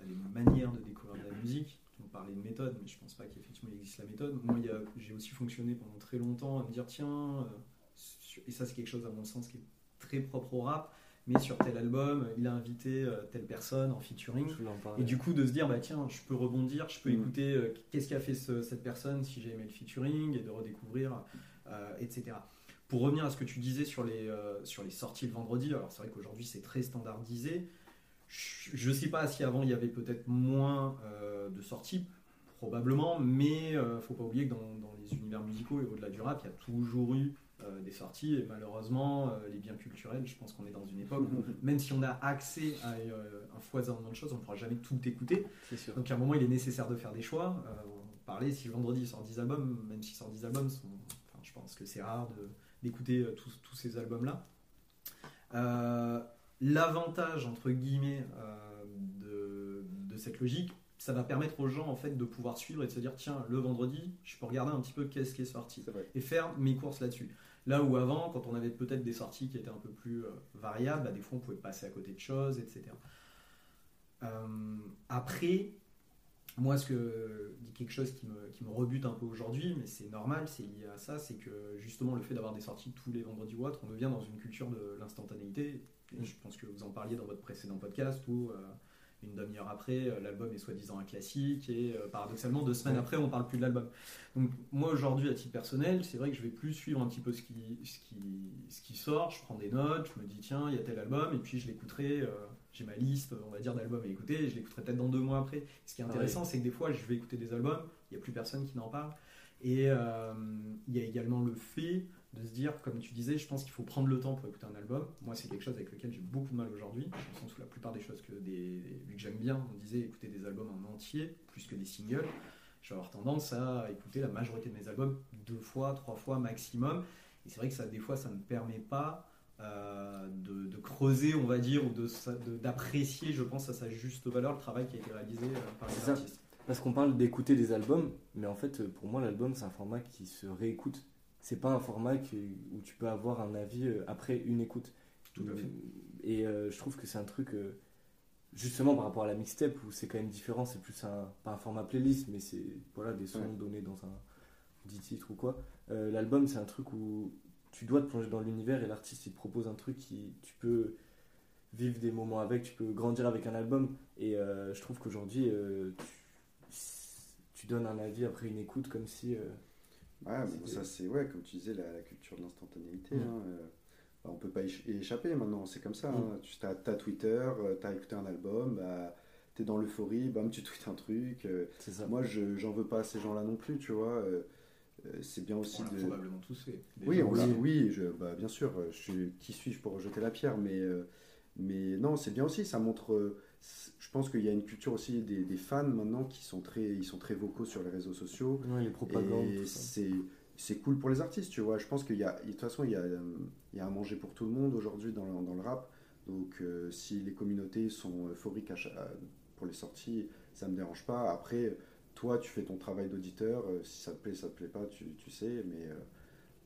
S2: a des manières de découvrir de la musique. On parlait de méthode, mais je pense pas qu'effectivement il existe la méthode. Moi, j'ai aussi fonctionné pendant très longtemps à me dire tiens, euh, et ça, c'est quelque chose à mon sens qui est très propre au rap, mais sur tel album, il a invité euh, telle personne en featuring. Et du coup, de se dire, bah tiens, je peux rebondir, je peux
S1: Mm.
S2: écouter euh, qu'est-ce qu'a fait ce- cette personne si j'ai aimé le featuring et de redécouvrir, euh, etc. Pour revenir à ce que tu disais sur les, euh, sur les sorties le vendredi, alors c'est vrai qu'aujourd'hui c'est très standardisé. Je ne sais pas si avant il y avait peut-être moins de sorties, probablement, mais faut pas oublier que dans, dans les univers musicaux et au-delà du rap, il y a toujours eu euh, des sorties et malheureusement, euh, les biens culturels, je pense qu'on est dans une époque où même si on a accès à euh, un foisonnement de choses, on ne pourra jamais tout écouter.
S5: Sûr.
S2: Donc à un moment, il est nécessaire de faire des choix. On parlait, si le vendredi il sort 10 albums, même s'il sort 10 albums, sont- enfin, je pense que c'est rare d'écouter tous, tous ces albums-là. L'avantage, entre guillemets, de, de cette logique, ça va permettre aux gens en fait de pouvoir suivre et de se dire tiens, le vendredi, je peux regarder un petit peu qu'est-ce qui est sorti et faire mes courses là-dessus. Là où avant, quand on avait peut-être des sorties qui étaient un peu plus euh, variables, bah, des fois on pouvait passer à côté de choses, etc. Euh, après, moi, ce que dit quelque chose qui me, qui me rebute un peu aujourd'hui, mais c'est normal, c'est lié à ça, c'est que justement le fait d'avoir des sorties tous les vendredis ou autres, on devient dans une culture de l'instantanéité. Et je pense que vous en parliez dans votre précédent podcast où euh, une demi-heure après, euh, l'album est soi-disant un classique et euh, paradoxalement deux semaines après, on parle plus de l'album. Donc moi aujourd'hui, à titre personnel, c'est vrai que je vais plus suivre un petit peu ce qui, ce qui, ce qui sort. Je prends des notes, je me dis tiens, il y a tel album et puis je l'écouterai. euh, j'ai ma liste, on va dire, d'albums à écouter et je l'écouterai peut-être dans deux mois après. Ce qui est intéressant, c'est que des fois, je vais écouter des albums, il n'y a plus personne qui n'en parle. Et euh, il y a également le fait de se dire, comme tu disais, je pense qu'il faut prendre le temps pour écouter un album. Moi, c'est quelque chose avec lequel j'ai beaucoup de mal aujourd'hui, dans le sens où la plupart des choses que des, vu que j'aime bien, on disait écouter des albums en entier plus que des singles. Je vais avoir tendance à écouter la majorité de mes albums deux fois, trois fois maximum. Et c'est vrai que ça, des fois, ça ne me permet pas euh, de, de creuser, on va dire, ou de sa- de- d'apprécier, je pense, à sa juste valeur le travail qui a été réalisé euh, par les artistes.
S5: Parce qu'on parle d'écouter des albums, mais en fait, pour moi, l'album, c'est un format qui se réécoute. C'est pas un format où tu peux avoir un avis euh, après une écoute.
S2: Tout à fait.
S5: Et euh, je trouve que c'est un truc, euh, justement par rapport à la mixtape, où c'est quand même différent, c'est plus un, pas un format playlist, mais c'est voilà, des sons
S1: Ouais.
S5: donnés dans un 10 titres ou quoi. L'album, c'est un truc où tu dois te plonger dans l'univers et l'artiste, il te propose un truc qui, tu peux vivre des moments avec, tu peux grandir avec un album. Et je trouve qu'aujourd'hui, tu, tu donnes un avis après une écoute comme si. Euh,
S1: Ouais, bon, ça c'est ouais, comme tu disais, la, la culture de l'instantanéité.
S5: Mm.
S1: hein, euh, bah, on peut pas y échapper maintenant, c'est comme ça. Hein. Tu as, Twitter, tu as écouté un album, bah, tu es dans l'euphorie, bam, tu tweets un truc. euh,
S5: c'est ça.
S1: moi, je j'en veux pas à ces gens-là non plus, tu vois. euh, euh, c'est bien aussi
S2: On l'a
S1: de.
S2: probablement tous fait.
S1: Oui, on
S5: oui.
S1: l'a- oui, je, bah, bien sûr. euh, Je suis, qui suis-je pour rejeter la pierre Mais, euh, mais non, c'est bien aussi. Ça montre. Je pense qu'il y a une culture aussi des, des fans maintenant qui sont très, ils sont très vocaux sur les réseaux sociaux.
S5: Ouais, les propagandes,
S1: Et c'est c'est cool pour les artistes, tu vois. Je pense qu'il y a, de toute façon, il y a, il y a à manger pour tout le monde aujourd'hui dans, le- dans le rap. Donc, euh, si les communautés sont euphoriques à pour les sorties, ça me dérange pas. Après, toi, tu fais ton travail d'auditeur. euh, si ça te plaît, ça te plaît pas, tu, tu sais. Mais, euh,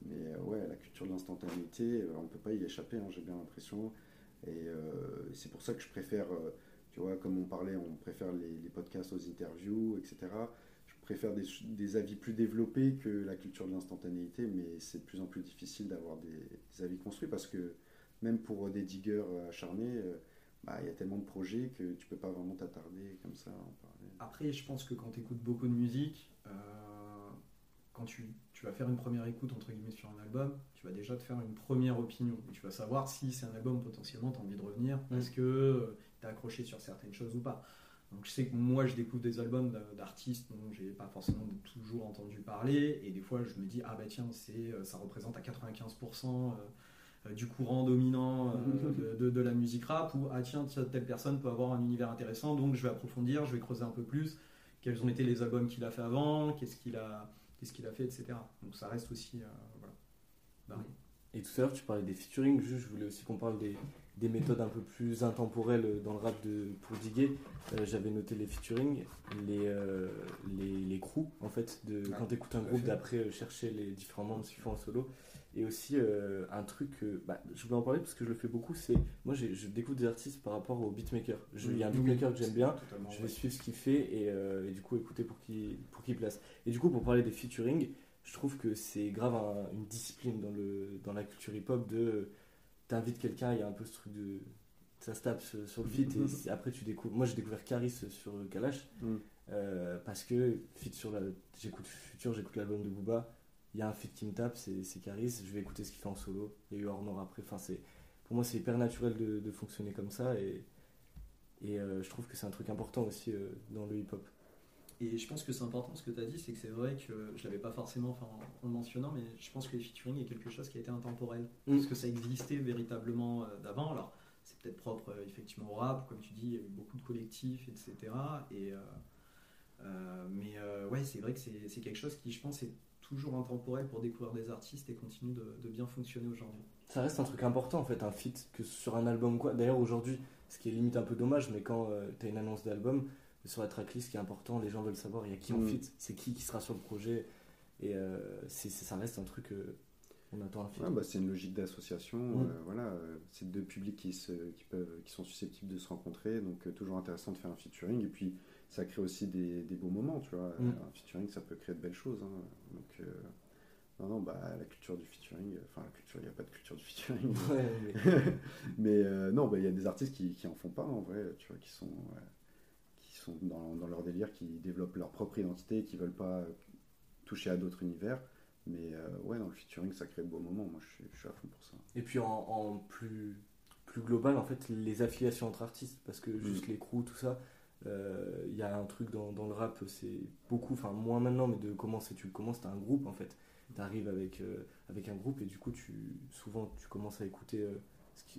S1: mais ouais, la culture de l'instantanéité, on peut pas y échapper, hein, j'ai bien l'impression. Et euh, c'est pour ça que je préfère, tu vois, comme on parlait, on préfère les, les podcasts aux interviews, etc. Je préfère des, des avis plus développés que la culture de l'instantanéité, mais c'est de plus en plus difficile d'avoir des, des avis construits parce que même pour des diggers acharnés, euh, bah, il y a tellement de projets que tu peux pas vraiment t'attarder comme ça à en parler.
S2: Après, je pense que quand tu écoutes beaucoup de musique, euh, quand tu, tu vas faire une première écoute entre guillemets sur un album, tu vas déjà te faire une première opinion. Et tu vas savoir si c'est un album potentiellement tu as envie de revenir parce que tu accroché sur certaines choses ou pas. Donc je sais que moi je découvre des albums d'a- d'artistes dont j'ai pas forcément toujours entendu parler et des fois je me dis ah bah tiens c'est euh, ça représente à 95% euh, euh, du courant dominant de, la musique rap ou ah tiens telle personne peut avoir un univers intéressant donc je vais approfondir je vais creuser un peu plus quels ont été les albums qu'il a fait avant? Qu'est-ce qu'il a qu'est-ce qu'il a fait etc donc ça reste aussi voilà varié.
S5: Et tout à l'heure, tu parlais des featuring. Juste, je voulais aussi qu'on parle des, des méthodes un peu plus intemporelles dans le rap de, pour diguer. Euh, J'avais noté les featuring, les, euh, les, les crews, en fait, de,
S1: Ah,
S5: quand tu écoutes un groupe, d'après euh, chercher les différents membres qui font en solo. Et aussi, euh, un truc, bah, je voulais en parler parce que je le fais beaucoup, c'est moi, je découvre des artistes par rapport au beatmaker. Je- Il y a un
S2: Oui,
S5: beatmaker que j'aime bien, je vais suivre ce qu'il fait et, et du coup écouter pour qu'il pour qu'il place. Et du coup, pour parler des featuring, je trouve que c'est grave un- une discipline dans, le, dans la culture hip-hop de t'invites quelqu'un, il y a un peu ce truc de. Ça se tape sur, sur le feat et c'est- après tu découvres. Moi j'ai découvert Caris sur Kalash
S1: Mm.
S5: euh, parce que feat sur la. J'écoute Future, j'écoute l'album de Booba, il y a un feat qui me tape, c'est Caris, je vais écouter ce qu'il fait en solo. Il y a eu Hornor après. Enfin, c'est- pour moi c'est hyper naturel de, de fonctionner comme ça et, et euh, je trouve que c'est un truc important aussi euh, dans le hip-hop.
S2: Et je pense que c'est important ce que tu as dit, c'est que c'est vrai que je l'avais pas forcément enfin, en, en le mentionnant, mais je pense que les featuring est quelque chose qui a été intemporel.
S5: Mm.
S2: Parce que ça existait véritablement euh, d'avant. Alors, c'est peut-être propre euh, effectivement au rap, comme tu dis, il y a eu beaucoup de collectifs, etc. Et, euh, euh, mais euh, ouais, c'est vrai que c'est c'est quelque chose qui, je pense, est toujours intemporel pour découvrir des artistes et continue de, de bien fonctionner aujourd'hui.
S5: Ça reste un truc important en fait, un feat que sur un album quoi. D'ailleurs aujourd'hui, ce qui est limite un peu dommage, mais quand tu as une annonce d'album, sur la tracklist, ce qui est important, les gens veulent savoir il y a qui en
S1: Mm.
S5: feat, c'est qui qui sera sur le projet. Et euh, c'est ça reste un truc, euh, on attend un feat.
S1: Ouais, bah, c'est une logique d'association.
S5: Mm.
S1: euh, voilà, c'est deux publics qui, se, qui, peuvent, qui sont susceptibles de se rencontrer. Donc, toujours intéressant de faire un featuring. Et puis, ça crée aussi des, des beaux moments, tu vois.
S5: Mm.
S1: Un featuring, ça peut créer de belles choses. hein. Donc, euh, non, non, bah, la culture du featuring, euh, enfin, la culture, il n'y a pas de culture du featuring.
S5: Ouais, mais-
S1: Mais euh, non, bah, il y a des artistes qui, qui en font pas, en vrai, tu vois, qui sont, ouais, sont dans, dans leur délire, qui développent leur propre identité, qui veulent pas toucher à d'autres univers. Mais euh, ouais, dans le featuring, ça crée de beaux moments. Moi, je suis, je suis à fond pour ça.
S5: Et puis en, en plus, plus global, en fait, les affiliations entre artistes, parce que juste les crews, tout ça, euh, il y a un truc dans, dans le rap, c'est beaucoup, enfin moins maintenant, mais de comment tu commences, t'as un groupe en fait. T'arrives avec, euh, avec un groupe et du coup, tu, souvent, tu commences à écouter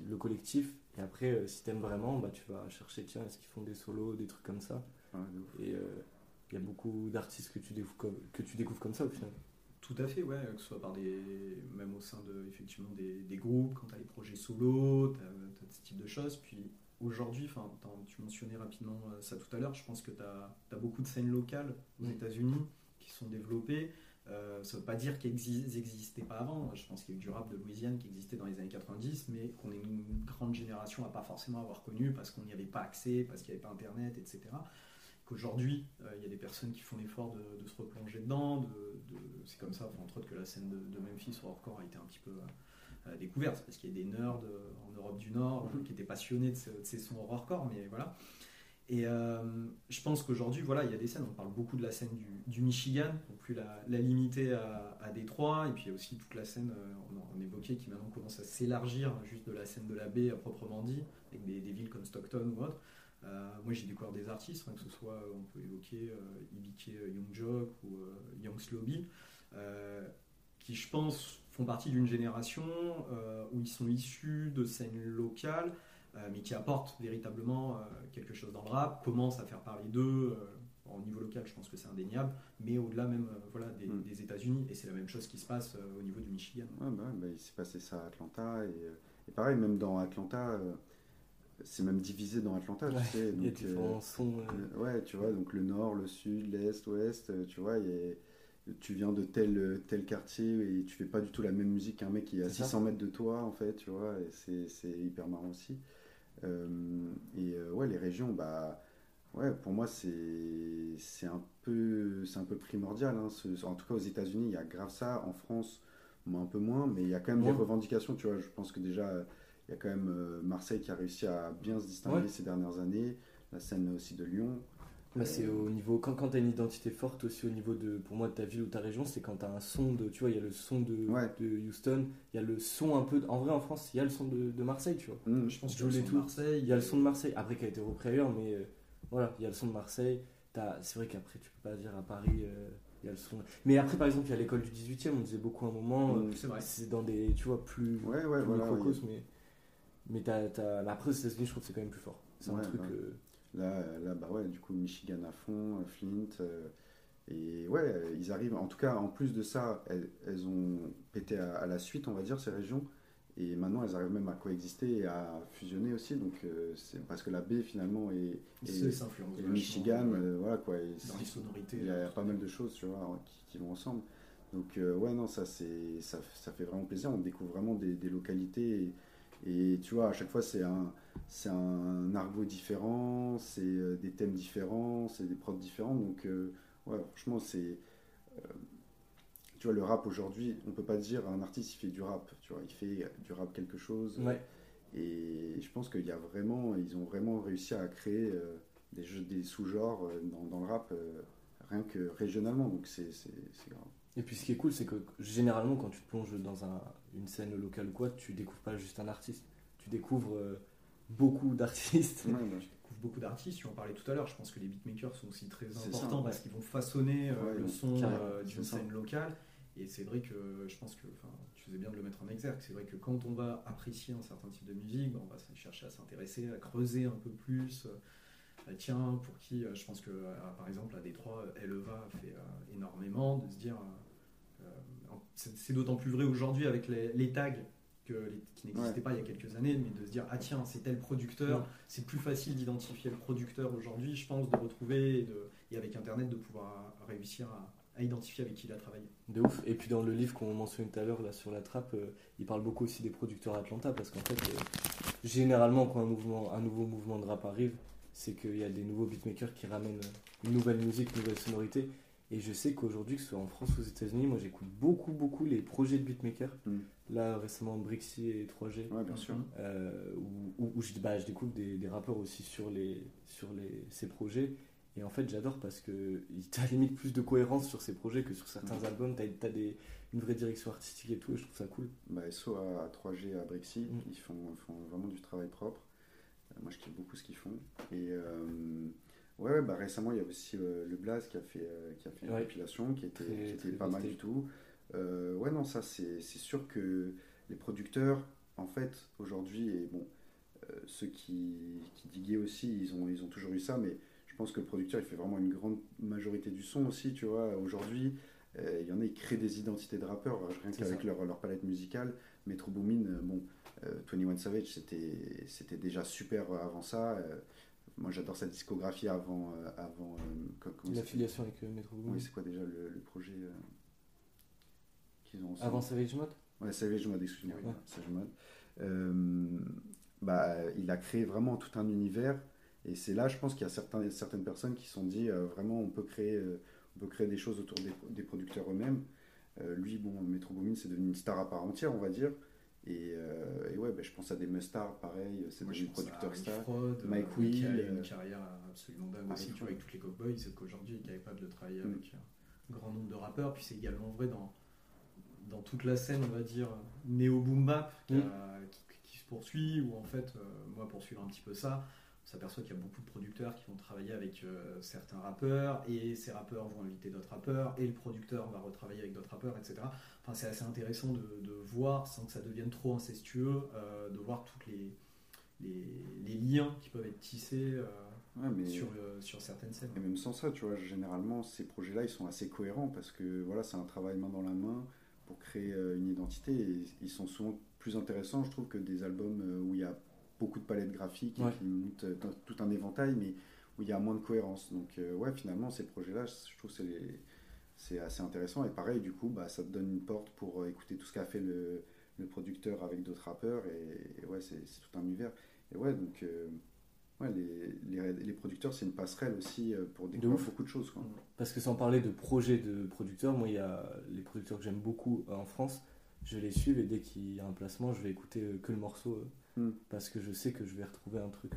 S5: le collectif. Et après, euh, si t'aimes vraiment, bah, tu vas chercher, tiens, est-ce qu'ils font des solos, des trucs comme ça.
S1: Ouf.
S5: Et euh, il y a beaucoup d'artistes que, tu découvres comme- que tu découvres comme ça au final.
S2: Tout à fait, ouais, que ce soit par des, même au sein de effectivement des, des groupes, quand tu as les projets solo, tu as, ce type de choses. Puis aujourd'hui, tu mentionnais rapidement euh, ça tout à l'heure, je pense que tu as, beaucoup de scènes locales aux. États-Unis qui sont développées. Euh, ça ne veut pas dire qu'elles n'existaient pas avant. Je pense qu'il y a eu du rap de Louisiane qui existait dans les années 90, mais qu'on est une grande génération à pas forcément avoir connu parce qu'on n'y avait pas accès, parce qu'il n'y avait pas Internet, etc qu'aujourd'hui, euh, il y a des personnes qui font l'effort de, de se replonger dedans. De, de- c'est comme ça, enfin, entre autres, que la scène de, Memphis au hardcore a été un petit peu euh, découverte, parce qu'il y a des nerds en Europe du Nord euh, qui étaient passionnés de, ce- de ces sons hardcore, mais voilà. Et euh, je pense qu'aujourd'hui, voilà, il y a des scènes, on parle beaucoup de la scène du, Michigan, non plus la, la limiter à, Détroit, et puis il y a aussi toute la scène, euh, on, en- évoquait, qui maintenant commence à s'élargir juste de la scène de la baie à proprement dit, avec des, villes comme Stockton ou autre. Euh, moi j'ai découvert des artistes, hein, que ce soit, on peut évoquer euh, Ibike Young Jock ou Young Slobby, qui je pense font partie d'une génération où ils sont issus de scènes locales, mais qui apportent véritablement euh, quelque chose dans le rap, commencent à faire parler d'eux. euh, au niveau local, je pense que c'est indéniable, mais au-delà même euh, voilà, des,
S1: Mm.
S2: des États-Unis, et c'est la même chose qui se passe euh, au niveau du Michigan.
S1: Ouais, bah, bah, il s'est passé ça à Atlanta. Et, euh, et pareil, même dans Atlanta, euh, c'est même divisé dans Atlanta,
S5: Ouais,
S1: tu sais.
S5: Il y a
S1: donc, euh,
S5: différents sons. euh,
S1: ouais, tu vois, donc le nord, le sud, l'est, l'ouest, euh, tu vois, et tu viens de tel, tel quartier et tu fais pas du tout la même musique qu'un mec qui est à
S5: C'est ça.
S1: 600 mètres de toi, en fait, tu vois, et c'est, c'est hyper marrant aussi. Euh, et euh, ouais, les régions, bah, ouais, pour moi, c'est, c'est un peu, c'est un peu primordial. hein, ce- en tout cas, aux États-Unis, il y a grave ça. En France, un peu moins, mais il y a quand même des revendications, tu vois. Je pense que déjà, il y a quand même euh, Marseille qui a réussi à bien se distinguer
S5: Ouais.
S1: ces dernières années, la scène aussi de Lyon.
S5: Bah, c'est au niveau quand, quand tu as une identité forte aussi au niveau de pour moi de ta ville ou ta région c'est quand tu as un son de tu vois il y a le son de,
S1: Ouais.
S5: de Houston il y a le son un peu de- en vrai en France il y a le son de, de Marseille tu vois
S1: Hum,
S2: Je pense que
S5: Joue
S2: le son de. Marseille,
S5: il y a le son de Marseille après qui a été repris ailleurs mais euh, voilà il y a le son de Marseille T'as- c'est vrai qu'après tu peux pas dire à Paris euh, il y a le son mais après par exemple il y a l'école du 18 e on disait beaucoup à un moment
S1: Hum.
S5: euh,
S2: C'est vrai.
S5: c'est dans des tu vois plus
S1: Ouais, ouais,
S5: plus
S1: voilà.
S5: microcosme,
S1: oui.
S5: mais mais t'as, t'as- mais après aux États-Unis je trouve que c'est quand même plus fort c'est un truc
S1: ouais.
S5: euh,
S1: Là, là, bah ouais, du coup, Michigan à fond, euh, Flint. euh, et ouais, ils arrivent, en tout cas, en plus de ça, elles, elles ont pété à, à la suite, on va dire, ces régions. Et maintenant, elles arrivent même à coexister et à fusionner aussi. Donc, euh, c'est parce que la baie, finalement, et, et, Michigan,
S2: ouais,
S1: euh, voilà quoi. et
S2: dans les sonorités.
S1: Il y a pas mal de choses, tu vois, qui, qui vont ensemble. Donc, ouais, non, ça, ça, ça fait vraiment plaisir. On découvre vraiment des, des localités. Et, et tu vois, à chaque fois, c'est un, c'est un argot différent, c'est euh, des thèmes différents, c'est des prods différents. Donc, euh, ouais, franchement, c'est. euh, tu vois, le rap aujourd'hui, on peut pas dire un artiste, il fait du rap. Tu vois, il fait du rap quelque chose.
S5: ouais
S1: Et je pense qu'il y a vraiment, ils ont vraiment réussi à créer euh, des, jeux, des sous-genres dans, dans le rap, rien que régionalement. Donc c'est grave.
S5: Et puis ce qui est cool, c'est que généralement, quand tu te plonges dans un- une scène locale ou quoi, tu découvres pas juste un artiste. Tu découvres euh, beaucoup d'artistes.
S1: Ouais, bah,
S2: découvre beaucoup d'artistes, tu en parlais tout à l'heure, je pense que les beatmakers sont aussi très importants
S1: ça,
S2: parce qu'ils vont façonner euh, le son euh, d'une scène locale. Et c'est vrai que je pense que, tu faisais bien de le mettre en exergue, c'est vrai que quand on va apprécier un certain type de musique, ben, on va chercher à s'intéresser, à creuser un peu plus. Euh, tiens, pour qui, je pense que par exemple à Détroit, Eleva fait énormément, de se dire, c'est d'autant plus vrai aujourd'hui avec les, les tags que les- qui n'existaient
S1: Ouais.
S2: pas il y a quelques années, mais de se dire, ah tiens, c'est tel producteur,
S5: Ouais.
S2: c'est plus facile d'identifier le producteur aujourd'hui, je pense, de retrouver et, de- et avec Internet de pouvoir réussir à, à identifier avec qui il a travaillé.
S5: De ouf. Et puis dans le livre qu'on mentionnait tout à l'heure là sur la trappe, euh, il parle beaucoup aussi des producteurs Atlanta parce qu'en fait, euh, généralement quand un, mouvement, un nouveau mouvement de rap arrive, c'est qu'il y a des nouveaux beatmakers qui ramènent une nouvelle musique, une nouvelle sonorité. Et je sais qu'aujourd'hui, que ce soit en France ou aux États-Unis, moi j'écoute beaucoup, beaucoup les projets de beatmakers.
S1: Mm.
S5: Là récemment, Brixie et 3G.
S1: ouais, bien sûr.
S5: euh, où, où- où je, bah, je découvre des, des rappeurs aussi sur, les, sur les, ces projets. Et en fait, j'adore parce que tu as limite plus de cohérence sur ces projets que sur certains
S1: Mhm.
S5: albums. Tu as, une vraie direction artistique et tout, et je trouve ça cool.
S1: Bah, SO à 3G à Brexit,
S5: Mm.
S1: ils font, font vraiment du travail propre. Euh, moi, je kiffe beaucoup ce qu'ils font. Et euh, ouais, ouais, bah, récemment, il y a aussi euh, le Blaze qui a fait, euh, qui a fait une compilation qui était,
S5: Très-
S1: qui était pas mal du tout. Euh, ouais, non, ça, c'est sûr que les producteurs, en fait, aujourd'hui, et bon, euh, ceux qui, qui diguaient aussi, ils ont, ils ont toujours eu ça, mais je pense que le producteur, il fait vraiment une grande majorité du son aussi, tu vois. Aujourd'hui, euh, il y en a, ils créent des identités de rappeurs, rien qu'avec leur, leur palette musicale. Metro Boomin, bon, euh, 21 Savage, c'était c'était déjà super avant ça. Moi, j'adore sa discographie avant. euh, avant euh,
S5: L'affiliation avec euh, Metro Boomin.
S1: Oui, c'est quoi déjà le, le projet qu'ils ont ensemble
S5: Avant Savage Mode?
S1: Ouais, Savage Mode, excuse-moi.
S5: Ouais.
S1: Savage Mode. Bah, il a créé vraiment tout un univers. Et c'est là, je pense qu'il y a certains, certaines personnes qui se sont dit euh, vraiment, on peut, créer, euh, on peut créer des choses autour des, des producteurs eux-mêmes. Euh, lui, bon, Metro Boomin, c'est devenu une star à part entière, on va dire. Et, euh, et ouais, bah, je pense à des Mustards, pareil, c'est
S2: Moi,
S1: devenu
S2: je pense à
S1: producteur
S2: Rick
S1: star.
S2: Fraud, euh,
S1: Mike
S2: qui
S1: Will,
S2: a eu
S1: euh,
S2: une carrière absolument dingue
S1: Ah,
S2: aussi, tu vois, avec toutes les cowboys, c'est qu'aujourd'hui il est capable de travailler
S1: Mm.
S2: avec un grand nombre de rappeurs, puis c'est également vrai dans, dans toute la scène, on va dire, néo-boom bap qui,
S5: Mm.
S2: a- qui- qui se poursuit, où en fait, euh, moi pour suivre un petit peu ça, on s'aperçoit qu'il y a beaucoup de producteurs qui vont travailler avec euh, certains rappeurs, et ces rappeurs vont inviter d'autres rappeurs, et le producteur va retravailler avec d'autres rappeurs, etc. Enfin, c'est assez intéressant de, de voir, sans que ça devienne trop incestueux, euh, de voir toutes les, les, les liens qui peuvent être tissés euh,
S1: Ouais, mais,
S2: sur, le- sur certaines scènes.
S1: et même sans ça, tu vois, généralement, ces projets-là, ils sont assez cohérents parce que voilà, c'est un travail main dans la main pour créer euh, une identité et ils sont souvent plus intéressants, je trouve, que des albums où il y a beaucoup de palettes graphiques
S5: Ouais.
S1: et qui montent tout un éventail, mais où il y a moins de cohérence. Donc, euh, ouais, finalement, ces projets-là, je trouve que c'est les- c'est assez intéressant. Et pareil, du coup, bah, ça te donne une porte pour euh, écouter tout ce qu'a fait le, le producteur avec d'autres rappeurs. Et, et ouais, c'est c'est tout un univers. Et ouais, donc, euh, ouais, les, les, les producteurs, c'est une passerelle aussi euh, pour découvrir beaucoup de choses. Quoi.
S5: Parce que sans parler de projets de producteurs, moi, il y a les producteurs que j'aime beaucoup en France, je les suivre et dès qu'il y a un placement, je vais écouter que le morceau euh,
S1: Mm.
S5: parce que je sais que je vais retrouver un truc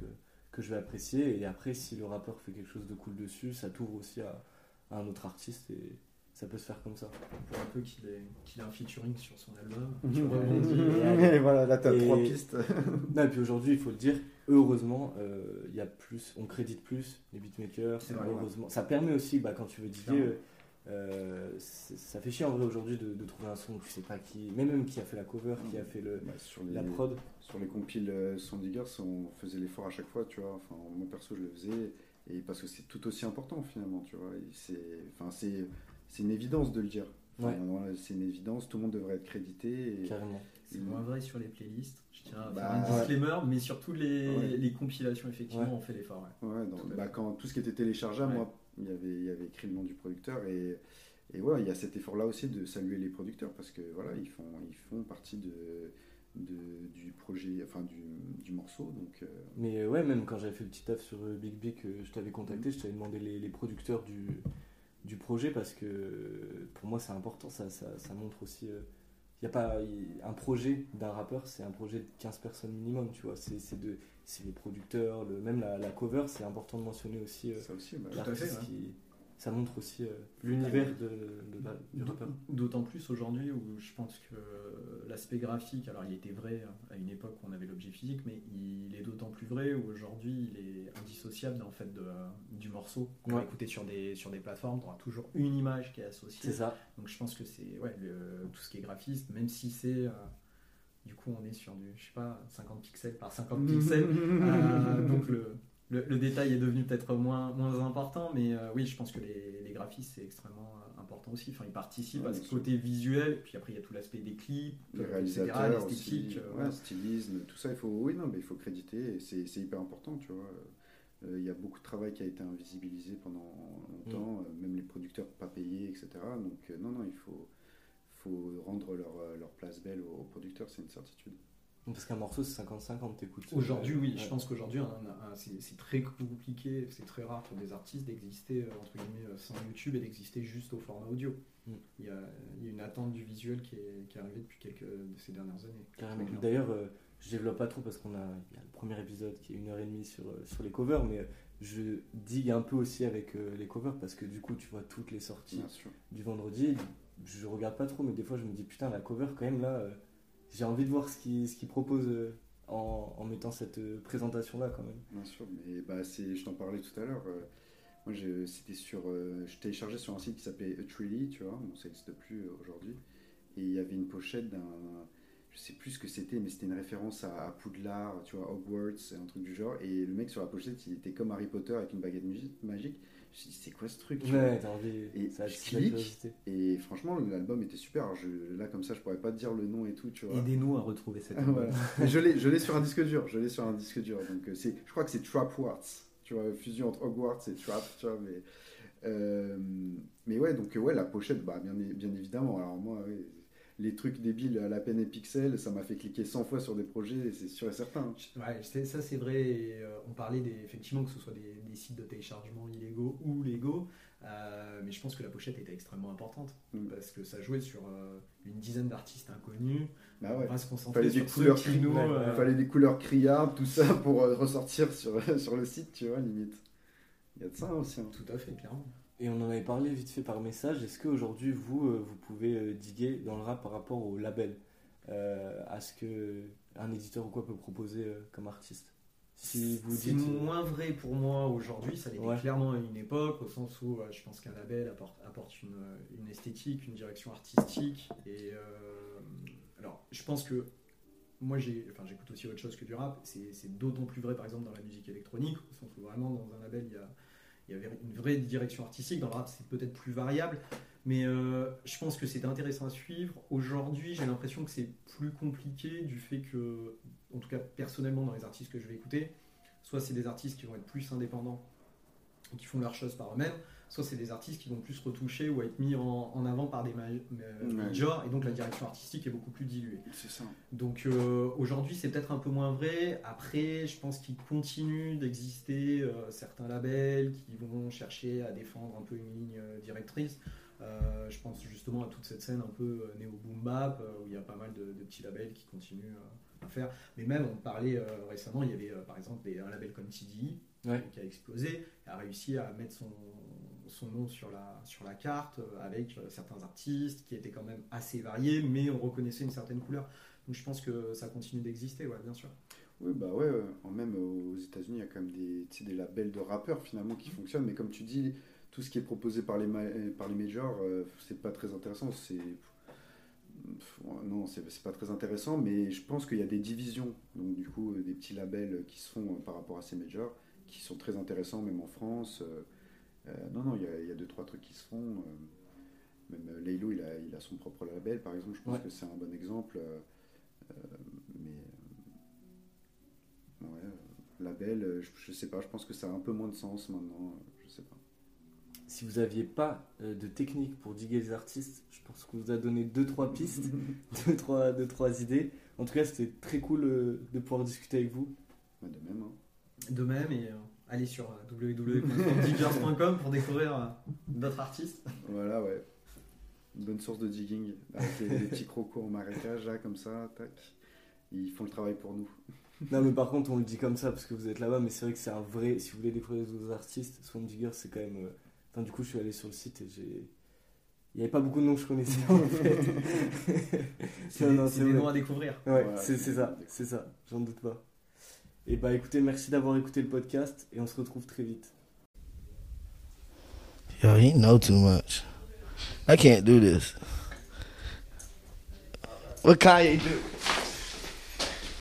S5: que je vais apprécier. Et après, si le rappeur fait quelque chose de cool dessus, ça t'ouvre aussi à, à un autre artiste et ça peut se faire comme ça.
S2: Pour un peu qu'il ait, un featuring sur son album. Tu rebondis.
S1: Et voilà, là, t'as
S5: Et-
S1: trois pistes.
S5: Non, et puis aujourd'hui, il faut le dire, heureusement, euh, il y a plus, on crédite plus les beatmakers.
S2: Vrai,
S5: heureusement, ça permet aussi, bah, quand tu veux diguer, euh, c'est- ça fait chier en vrai aujourd'hui de, de trouver un son où tu sais pas qui, mais même qui a fait la cover, qui a fait le,
S1: Bah, sur les,
S5: la prod.
S1: Sur les compiles euh, Son Diggers, on faisait l'effort à chaque fois, tu vois. Enfin, moi perso, je le faisais. Et parce que c'est tout aussi important finalement, tu vois. Enfin, c'est, c'est une évidence de le dire. Enfin,
S5: Ouais.
S1: voilà, c'est une évidence, tout le monde devrait être crédité. Et,
S5: Carrément.
S2: C'est moins vrai sur les playlists. Je tiens à
S1: Bah,
S2: faire un disclaimer, mais surtout les,
S1: Ouais.
S2: les compilations, effectivement,
S5: Ouais.
S2: on fait l'effort. ouais.
S1: Ouais, dans-
S2: Tout
S1: bah, quand tout ce qui était téléchargeable,
S2: Ouais.
S1: moi, il y avait, il y avait écrit le nom du producteur et, et ouais, il y a cet effort-là aussi de saluer les producteurs parce que voilà, ils font, ils font partie de, de- du projet, enfin du, du morceau. Donc, euh,
S5: Mais ouais, même quand j'avais fait le petit taf sur euh, Big Big, euh, je t'avais contacté, je t'avais demandé les, les producteurs du, du projet parce que euh, pour moi c'est important, ça, ça, ça montre aussi. Il y a pas y- un projet d'un rappeur, c'est un projet de 15 personnes minimum, tu vois. C'est c'est de c'est les producteurs, le, même la, la cover, c'est important de mentionner aussi euh,
S1: ça aussi, bah,
S2: Tout à fait,
S5: l'artiste
S2: ouais.
S5: qui. Ça montre aussi euh, l'univers de, du rappeur.
S2: D'autant plus aujourd'hui où je pense que l'aspect graphique, alors il était vrai à une époque où on avait l'objet physique, mais il est d'autant plus vrai où aujourd'hui il est indissociable en fait de, du morceau qu'on va
S5: Ouais.
S2: écouter sur des, sur des plateformes. Tu auras toujours une image qui est associée.
S5: C'est ça.
S2: Donc je pense que c'est ouais, le- tout ce qui est graphiste, même si c'est. euh, du coup, on est sur du, je sais pas, 50 pixels par 50 pixels. Euh, donc le, le, le détail est devenu peut-être moins, moins important, mais euh, oui, je pense que les, les graphistes, c'est extrêmement euh, important aussi. Enfin, ils participent
S1: Ouais,
S2: à ce
S1: sûr.
S2: côté visuel, puis après, il y a tout l'aspect des clips,
S1: les
S2: euh,
S1: réalisateurs
S2: l'esthétique.
S1: ouais,
S2: voilà.
S1: stylisme, tout ça, il faut, oui, non, mais il faut créditer, c'est hyper important, tu vois. Euh, Il y a beaucoup de travail qui a été invisibilisé pendant longtemps, euh, même les producteurs pas payés, etc. Donc, non, non, il faut, faut rendre leur, leur place belle aux, aux producteurs, c'est une certitude.
S5: Parce qu'un morceau c'est 50-50, t'écoutes.
S2: Aujourd'hui, oui,
S5: Ouais.
S2: je pense qu'aujourd'hui, c'est très compliqué, c'est très rare pour des artistes d'exister euh, entre guillemets euh, sans YouTube et d'exister juste au format audio.
S5: Mm.
S2: Il, y a, il y a une attente du visuel qui est, qui est arrivée depuis quelques de ces dernières années.
S5: Carrément. D'ailleurs, euh, je développe pas trop parce qu'on a, il y a le premier épisode qui est une heure et demie sur, sur les covers, mais je digue un peu aussi avec euh, les covers parce que du coup, tu vois toutes les sorties du vendredi. Je regarde pas trop, mais des fois, je me dis putain, la cover, quand même, là, euh, j'ai envie de voir ce qu'ils qu'ils proposent euh, en, mettant cette euh, présentation-là, quand même.
S1: Bien sûr, mais bah, je t'en parlais tout à l'heure. euh, moi, c'était sur, je téléchargeais sur un site qui s'appelait Atreely, tu vois, bon, ça n'existe plus aujourd'hui. Et il y avait une pochette d'un, je sais plus ce que c'était, mais c'était une référence à, Poudlard, tu vois, Hogwarts, un truc du genre. Et le mec sur la pochette, il était comme Harry Potter avec une baguette magique. Je me suis dit, c'est quoi ce truc
S5: Ouais, t'as envie.
S1: Et
S5: ça
S1: je clique. Et franchement, l'album était super. Alors, je, là, comme ça, je pourrais pas te dire le nom et tout, tu vois.
S2: Aidez-nous à retrouver cette
S1: Voilà. Mais je l'ai, je l'ai sur un disque dur. Je l'ai sur un disque dur. Donc euh, c'est, je crois que c'est Trapwarts. Tu vois, fusion entre Hogwarts et Trap. Tu vois, mais, euh, mais ouais, donc euh, ouais, la pochette, bah bien, bien évidemment. Alors moi, ouais, les trucs débiles à la peine et pixels, ça m'a fait cliquer 100 fois sur des projets, c'est sûr et certain.
S2: Ouais, ça c'est vrai. et, euh, on parlait des, effectivement que ce soit des, des sites de téléchargement illégaux ou légaux, euh, mais je pense que la pochette était extrêmement importante
S1: Mm.
S2: parce que ça jouait sur euh, une dizaine d'artistes inconnus.
S1: Bah
S2: On
S1: ouais.
S2: va se concentrer
S1: Fallait
S2: sur
S1: des couleurs
S2: qui nous.
S5: ouais,
S1: Il fallait des couleurs criardes, tout ça pour ressortir sur, sur le site, tu vois, limite. Il y a de ça aussi. hein.
S2: Tout à fait, clairement.
S5: Et on en avait parlé vite fait par message. Est-ce qu'aujourd'hui, vous, euh, vous pouvez euh, diguer dans le rap par rapport au label euh, À ce que un éditeur ou quoi peut proposer comme artiste? Si vous
S2: C'est
S5: dites.
S2: moins vrai pour moi aujourd'hui, ça l'était
S5: Ouais.
S2: clairement à une époque, au sens où je pense qu'un label apporte, apporte une, une esthétique, une direction artistique. Et alors, je pense que moi, j'ai, enfin, j'écoute aussi autre chose que du rap. C'est, c'est d'autant plus vrai, par exemple, dans la musique électronique, au sens où vraiment dans un label, il y a, il y avait une vraie direction artistique. Dans le rap, c'est peut-être plus variable. Mais euh, je pense que c'était intéressant à suivre. Aujourd'hui, j'ai l'impression que c'est plus compliqué du fait que, en tout cas personnellement, dans les artistes que je vais écouter, soit c'est des artistes qui vont être plus indépendants, qui font leurs choses par eux-mêmes, soit c'est des artistes qui vont plus retoucher ou être mis en, en avant par des euh,
S1: Ouais.
S2: majors, et donc la direction artistique est beaucoup plus diluée.
S1: C'est ça.
S2: Donc euh, aujourd'hui, c'est peut-être un peu moins vrai. Après, je pense qu'il continue d'exister euh, certains labels qui vont chercher à défendre un peu une ligne directrice. Euh, je pense justement à toute cette scène un peu euh, néo boom bap euh, où il y a pas mal de, de petits labels qui continuent euh, à faire. Mais même, on parlait euh, récemment, il y avait euh, par exemple des- un label comme TDI
S5: Ouais.
S2: qui a explosé, a réussi à mettre son, son nom sur la, sur la carte euh, avec euh, certains artistes qui étaient quand même assez variés, mais on reconnaissait une certaine couleur. Donc je pense que ça continue d'exister, ouais, bien sûr.
S1: Oui, bah ouais, euh, même aux États-Unis, il y a quand même des, des labels de rappeurs finalement qui fonctionnent, mais comme tu dis, tout ce qui est proposé par les, ma- par les majors, euh, c'est pas très intéressant. C'est. Non, c'est pas très intéressant, mais je pense qu'il y a des divisions, donc du coup, des petits labels qui se font par rapport à ces majors, qui sont très intéressants, même en France. euh, non, non, il y, a, il y a deux, trois trucs qui se font. euh, même euh, Laylo, il a, il a son propre label, par exemple, je pense
S5: Ouais.
S1: que c'est un bon exemple. euh, euh, mais. euh, Ouais, euh, label, euh, je, je sais pas, je pense que ça a un peu moins de sens maintenant, euh, je sais pas.
S5: Si vous aviez pas euh, de technique pour diguer les artistes, je pense qu'on vous a donné 2-3 pistes, 2-3 deux, trois idées. En tout cas, c'était très cool euh, de pouvoir discuter avec vous.
S1: Bah, de même, hein.
S2: De même, et euh, allez sur euh, www.diggers.com pour découvrir euh, d'autres artistes.
S1: Voilà, ouais. Une bonne source de digging, avec les, les petits crocos en marécage, là, comme ça, tac. Ils font le travail pour nous.
S5: Non, mais par contre, on le dit comme ça parce que vous êtes là-bas, mais c'est vrai que c'est un vrai. Si vous voulez découvrir les autres artistes, Swan Digger, c'est quand même. euh, Enfin, du coup, je suis allé sur le site et j'ai. Il n'y avait pas beaucoup de noms que je connaissais en fait.
S2: C'est
S5: Non,
S2: des,
S5: non,
S2: c'est
S5: c'est
S2: des
S5: vrai.
S2: noms à découvrir.
S5: Ouais,
S1: Voilà,
S5: c'est
S1: c'est-
S5: c'est ça, c'est ça, j'en doute pas. Et bah écoutez, merci d'avoir écouté le podcast et on se retrouve très vite.
S3: Yo, he know too much. I can't do this. What Kanye do?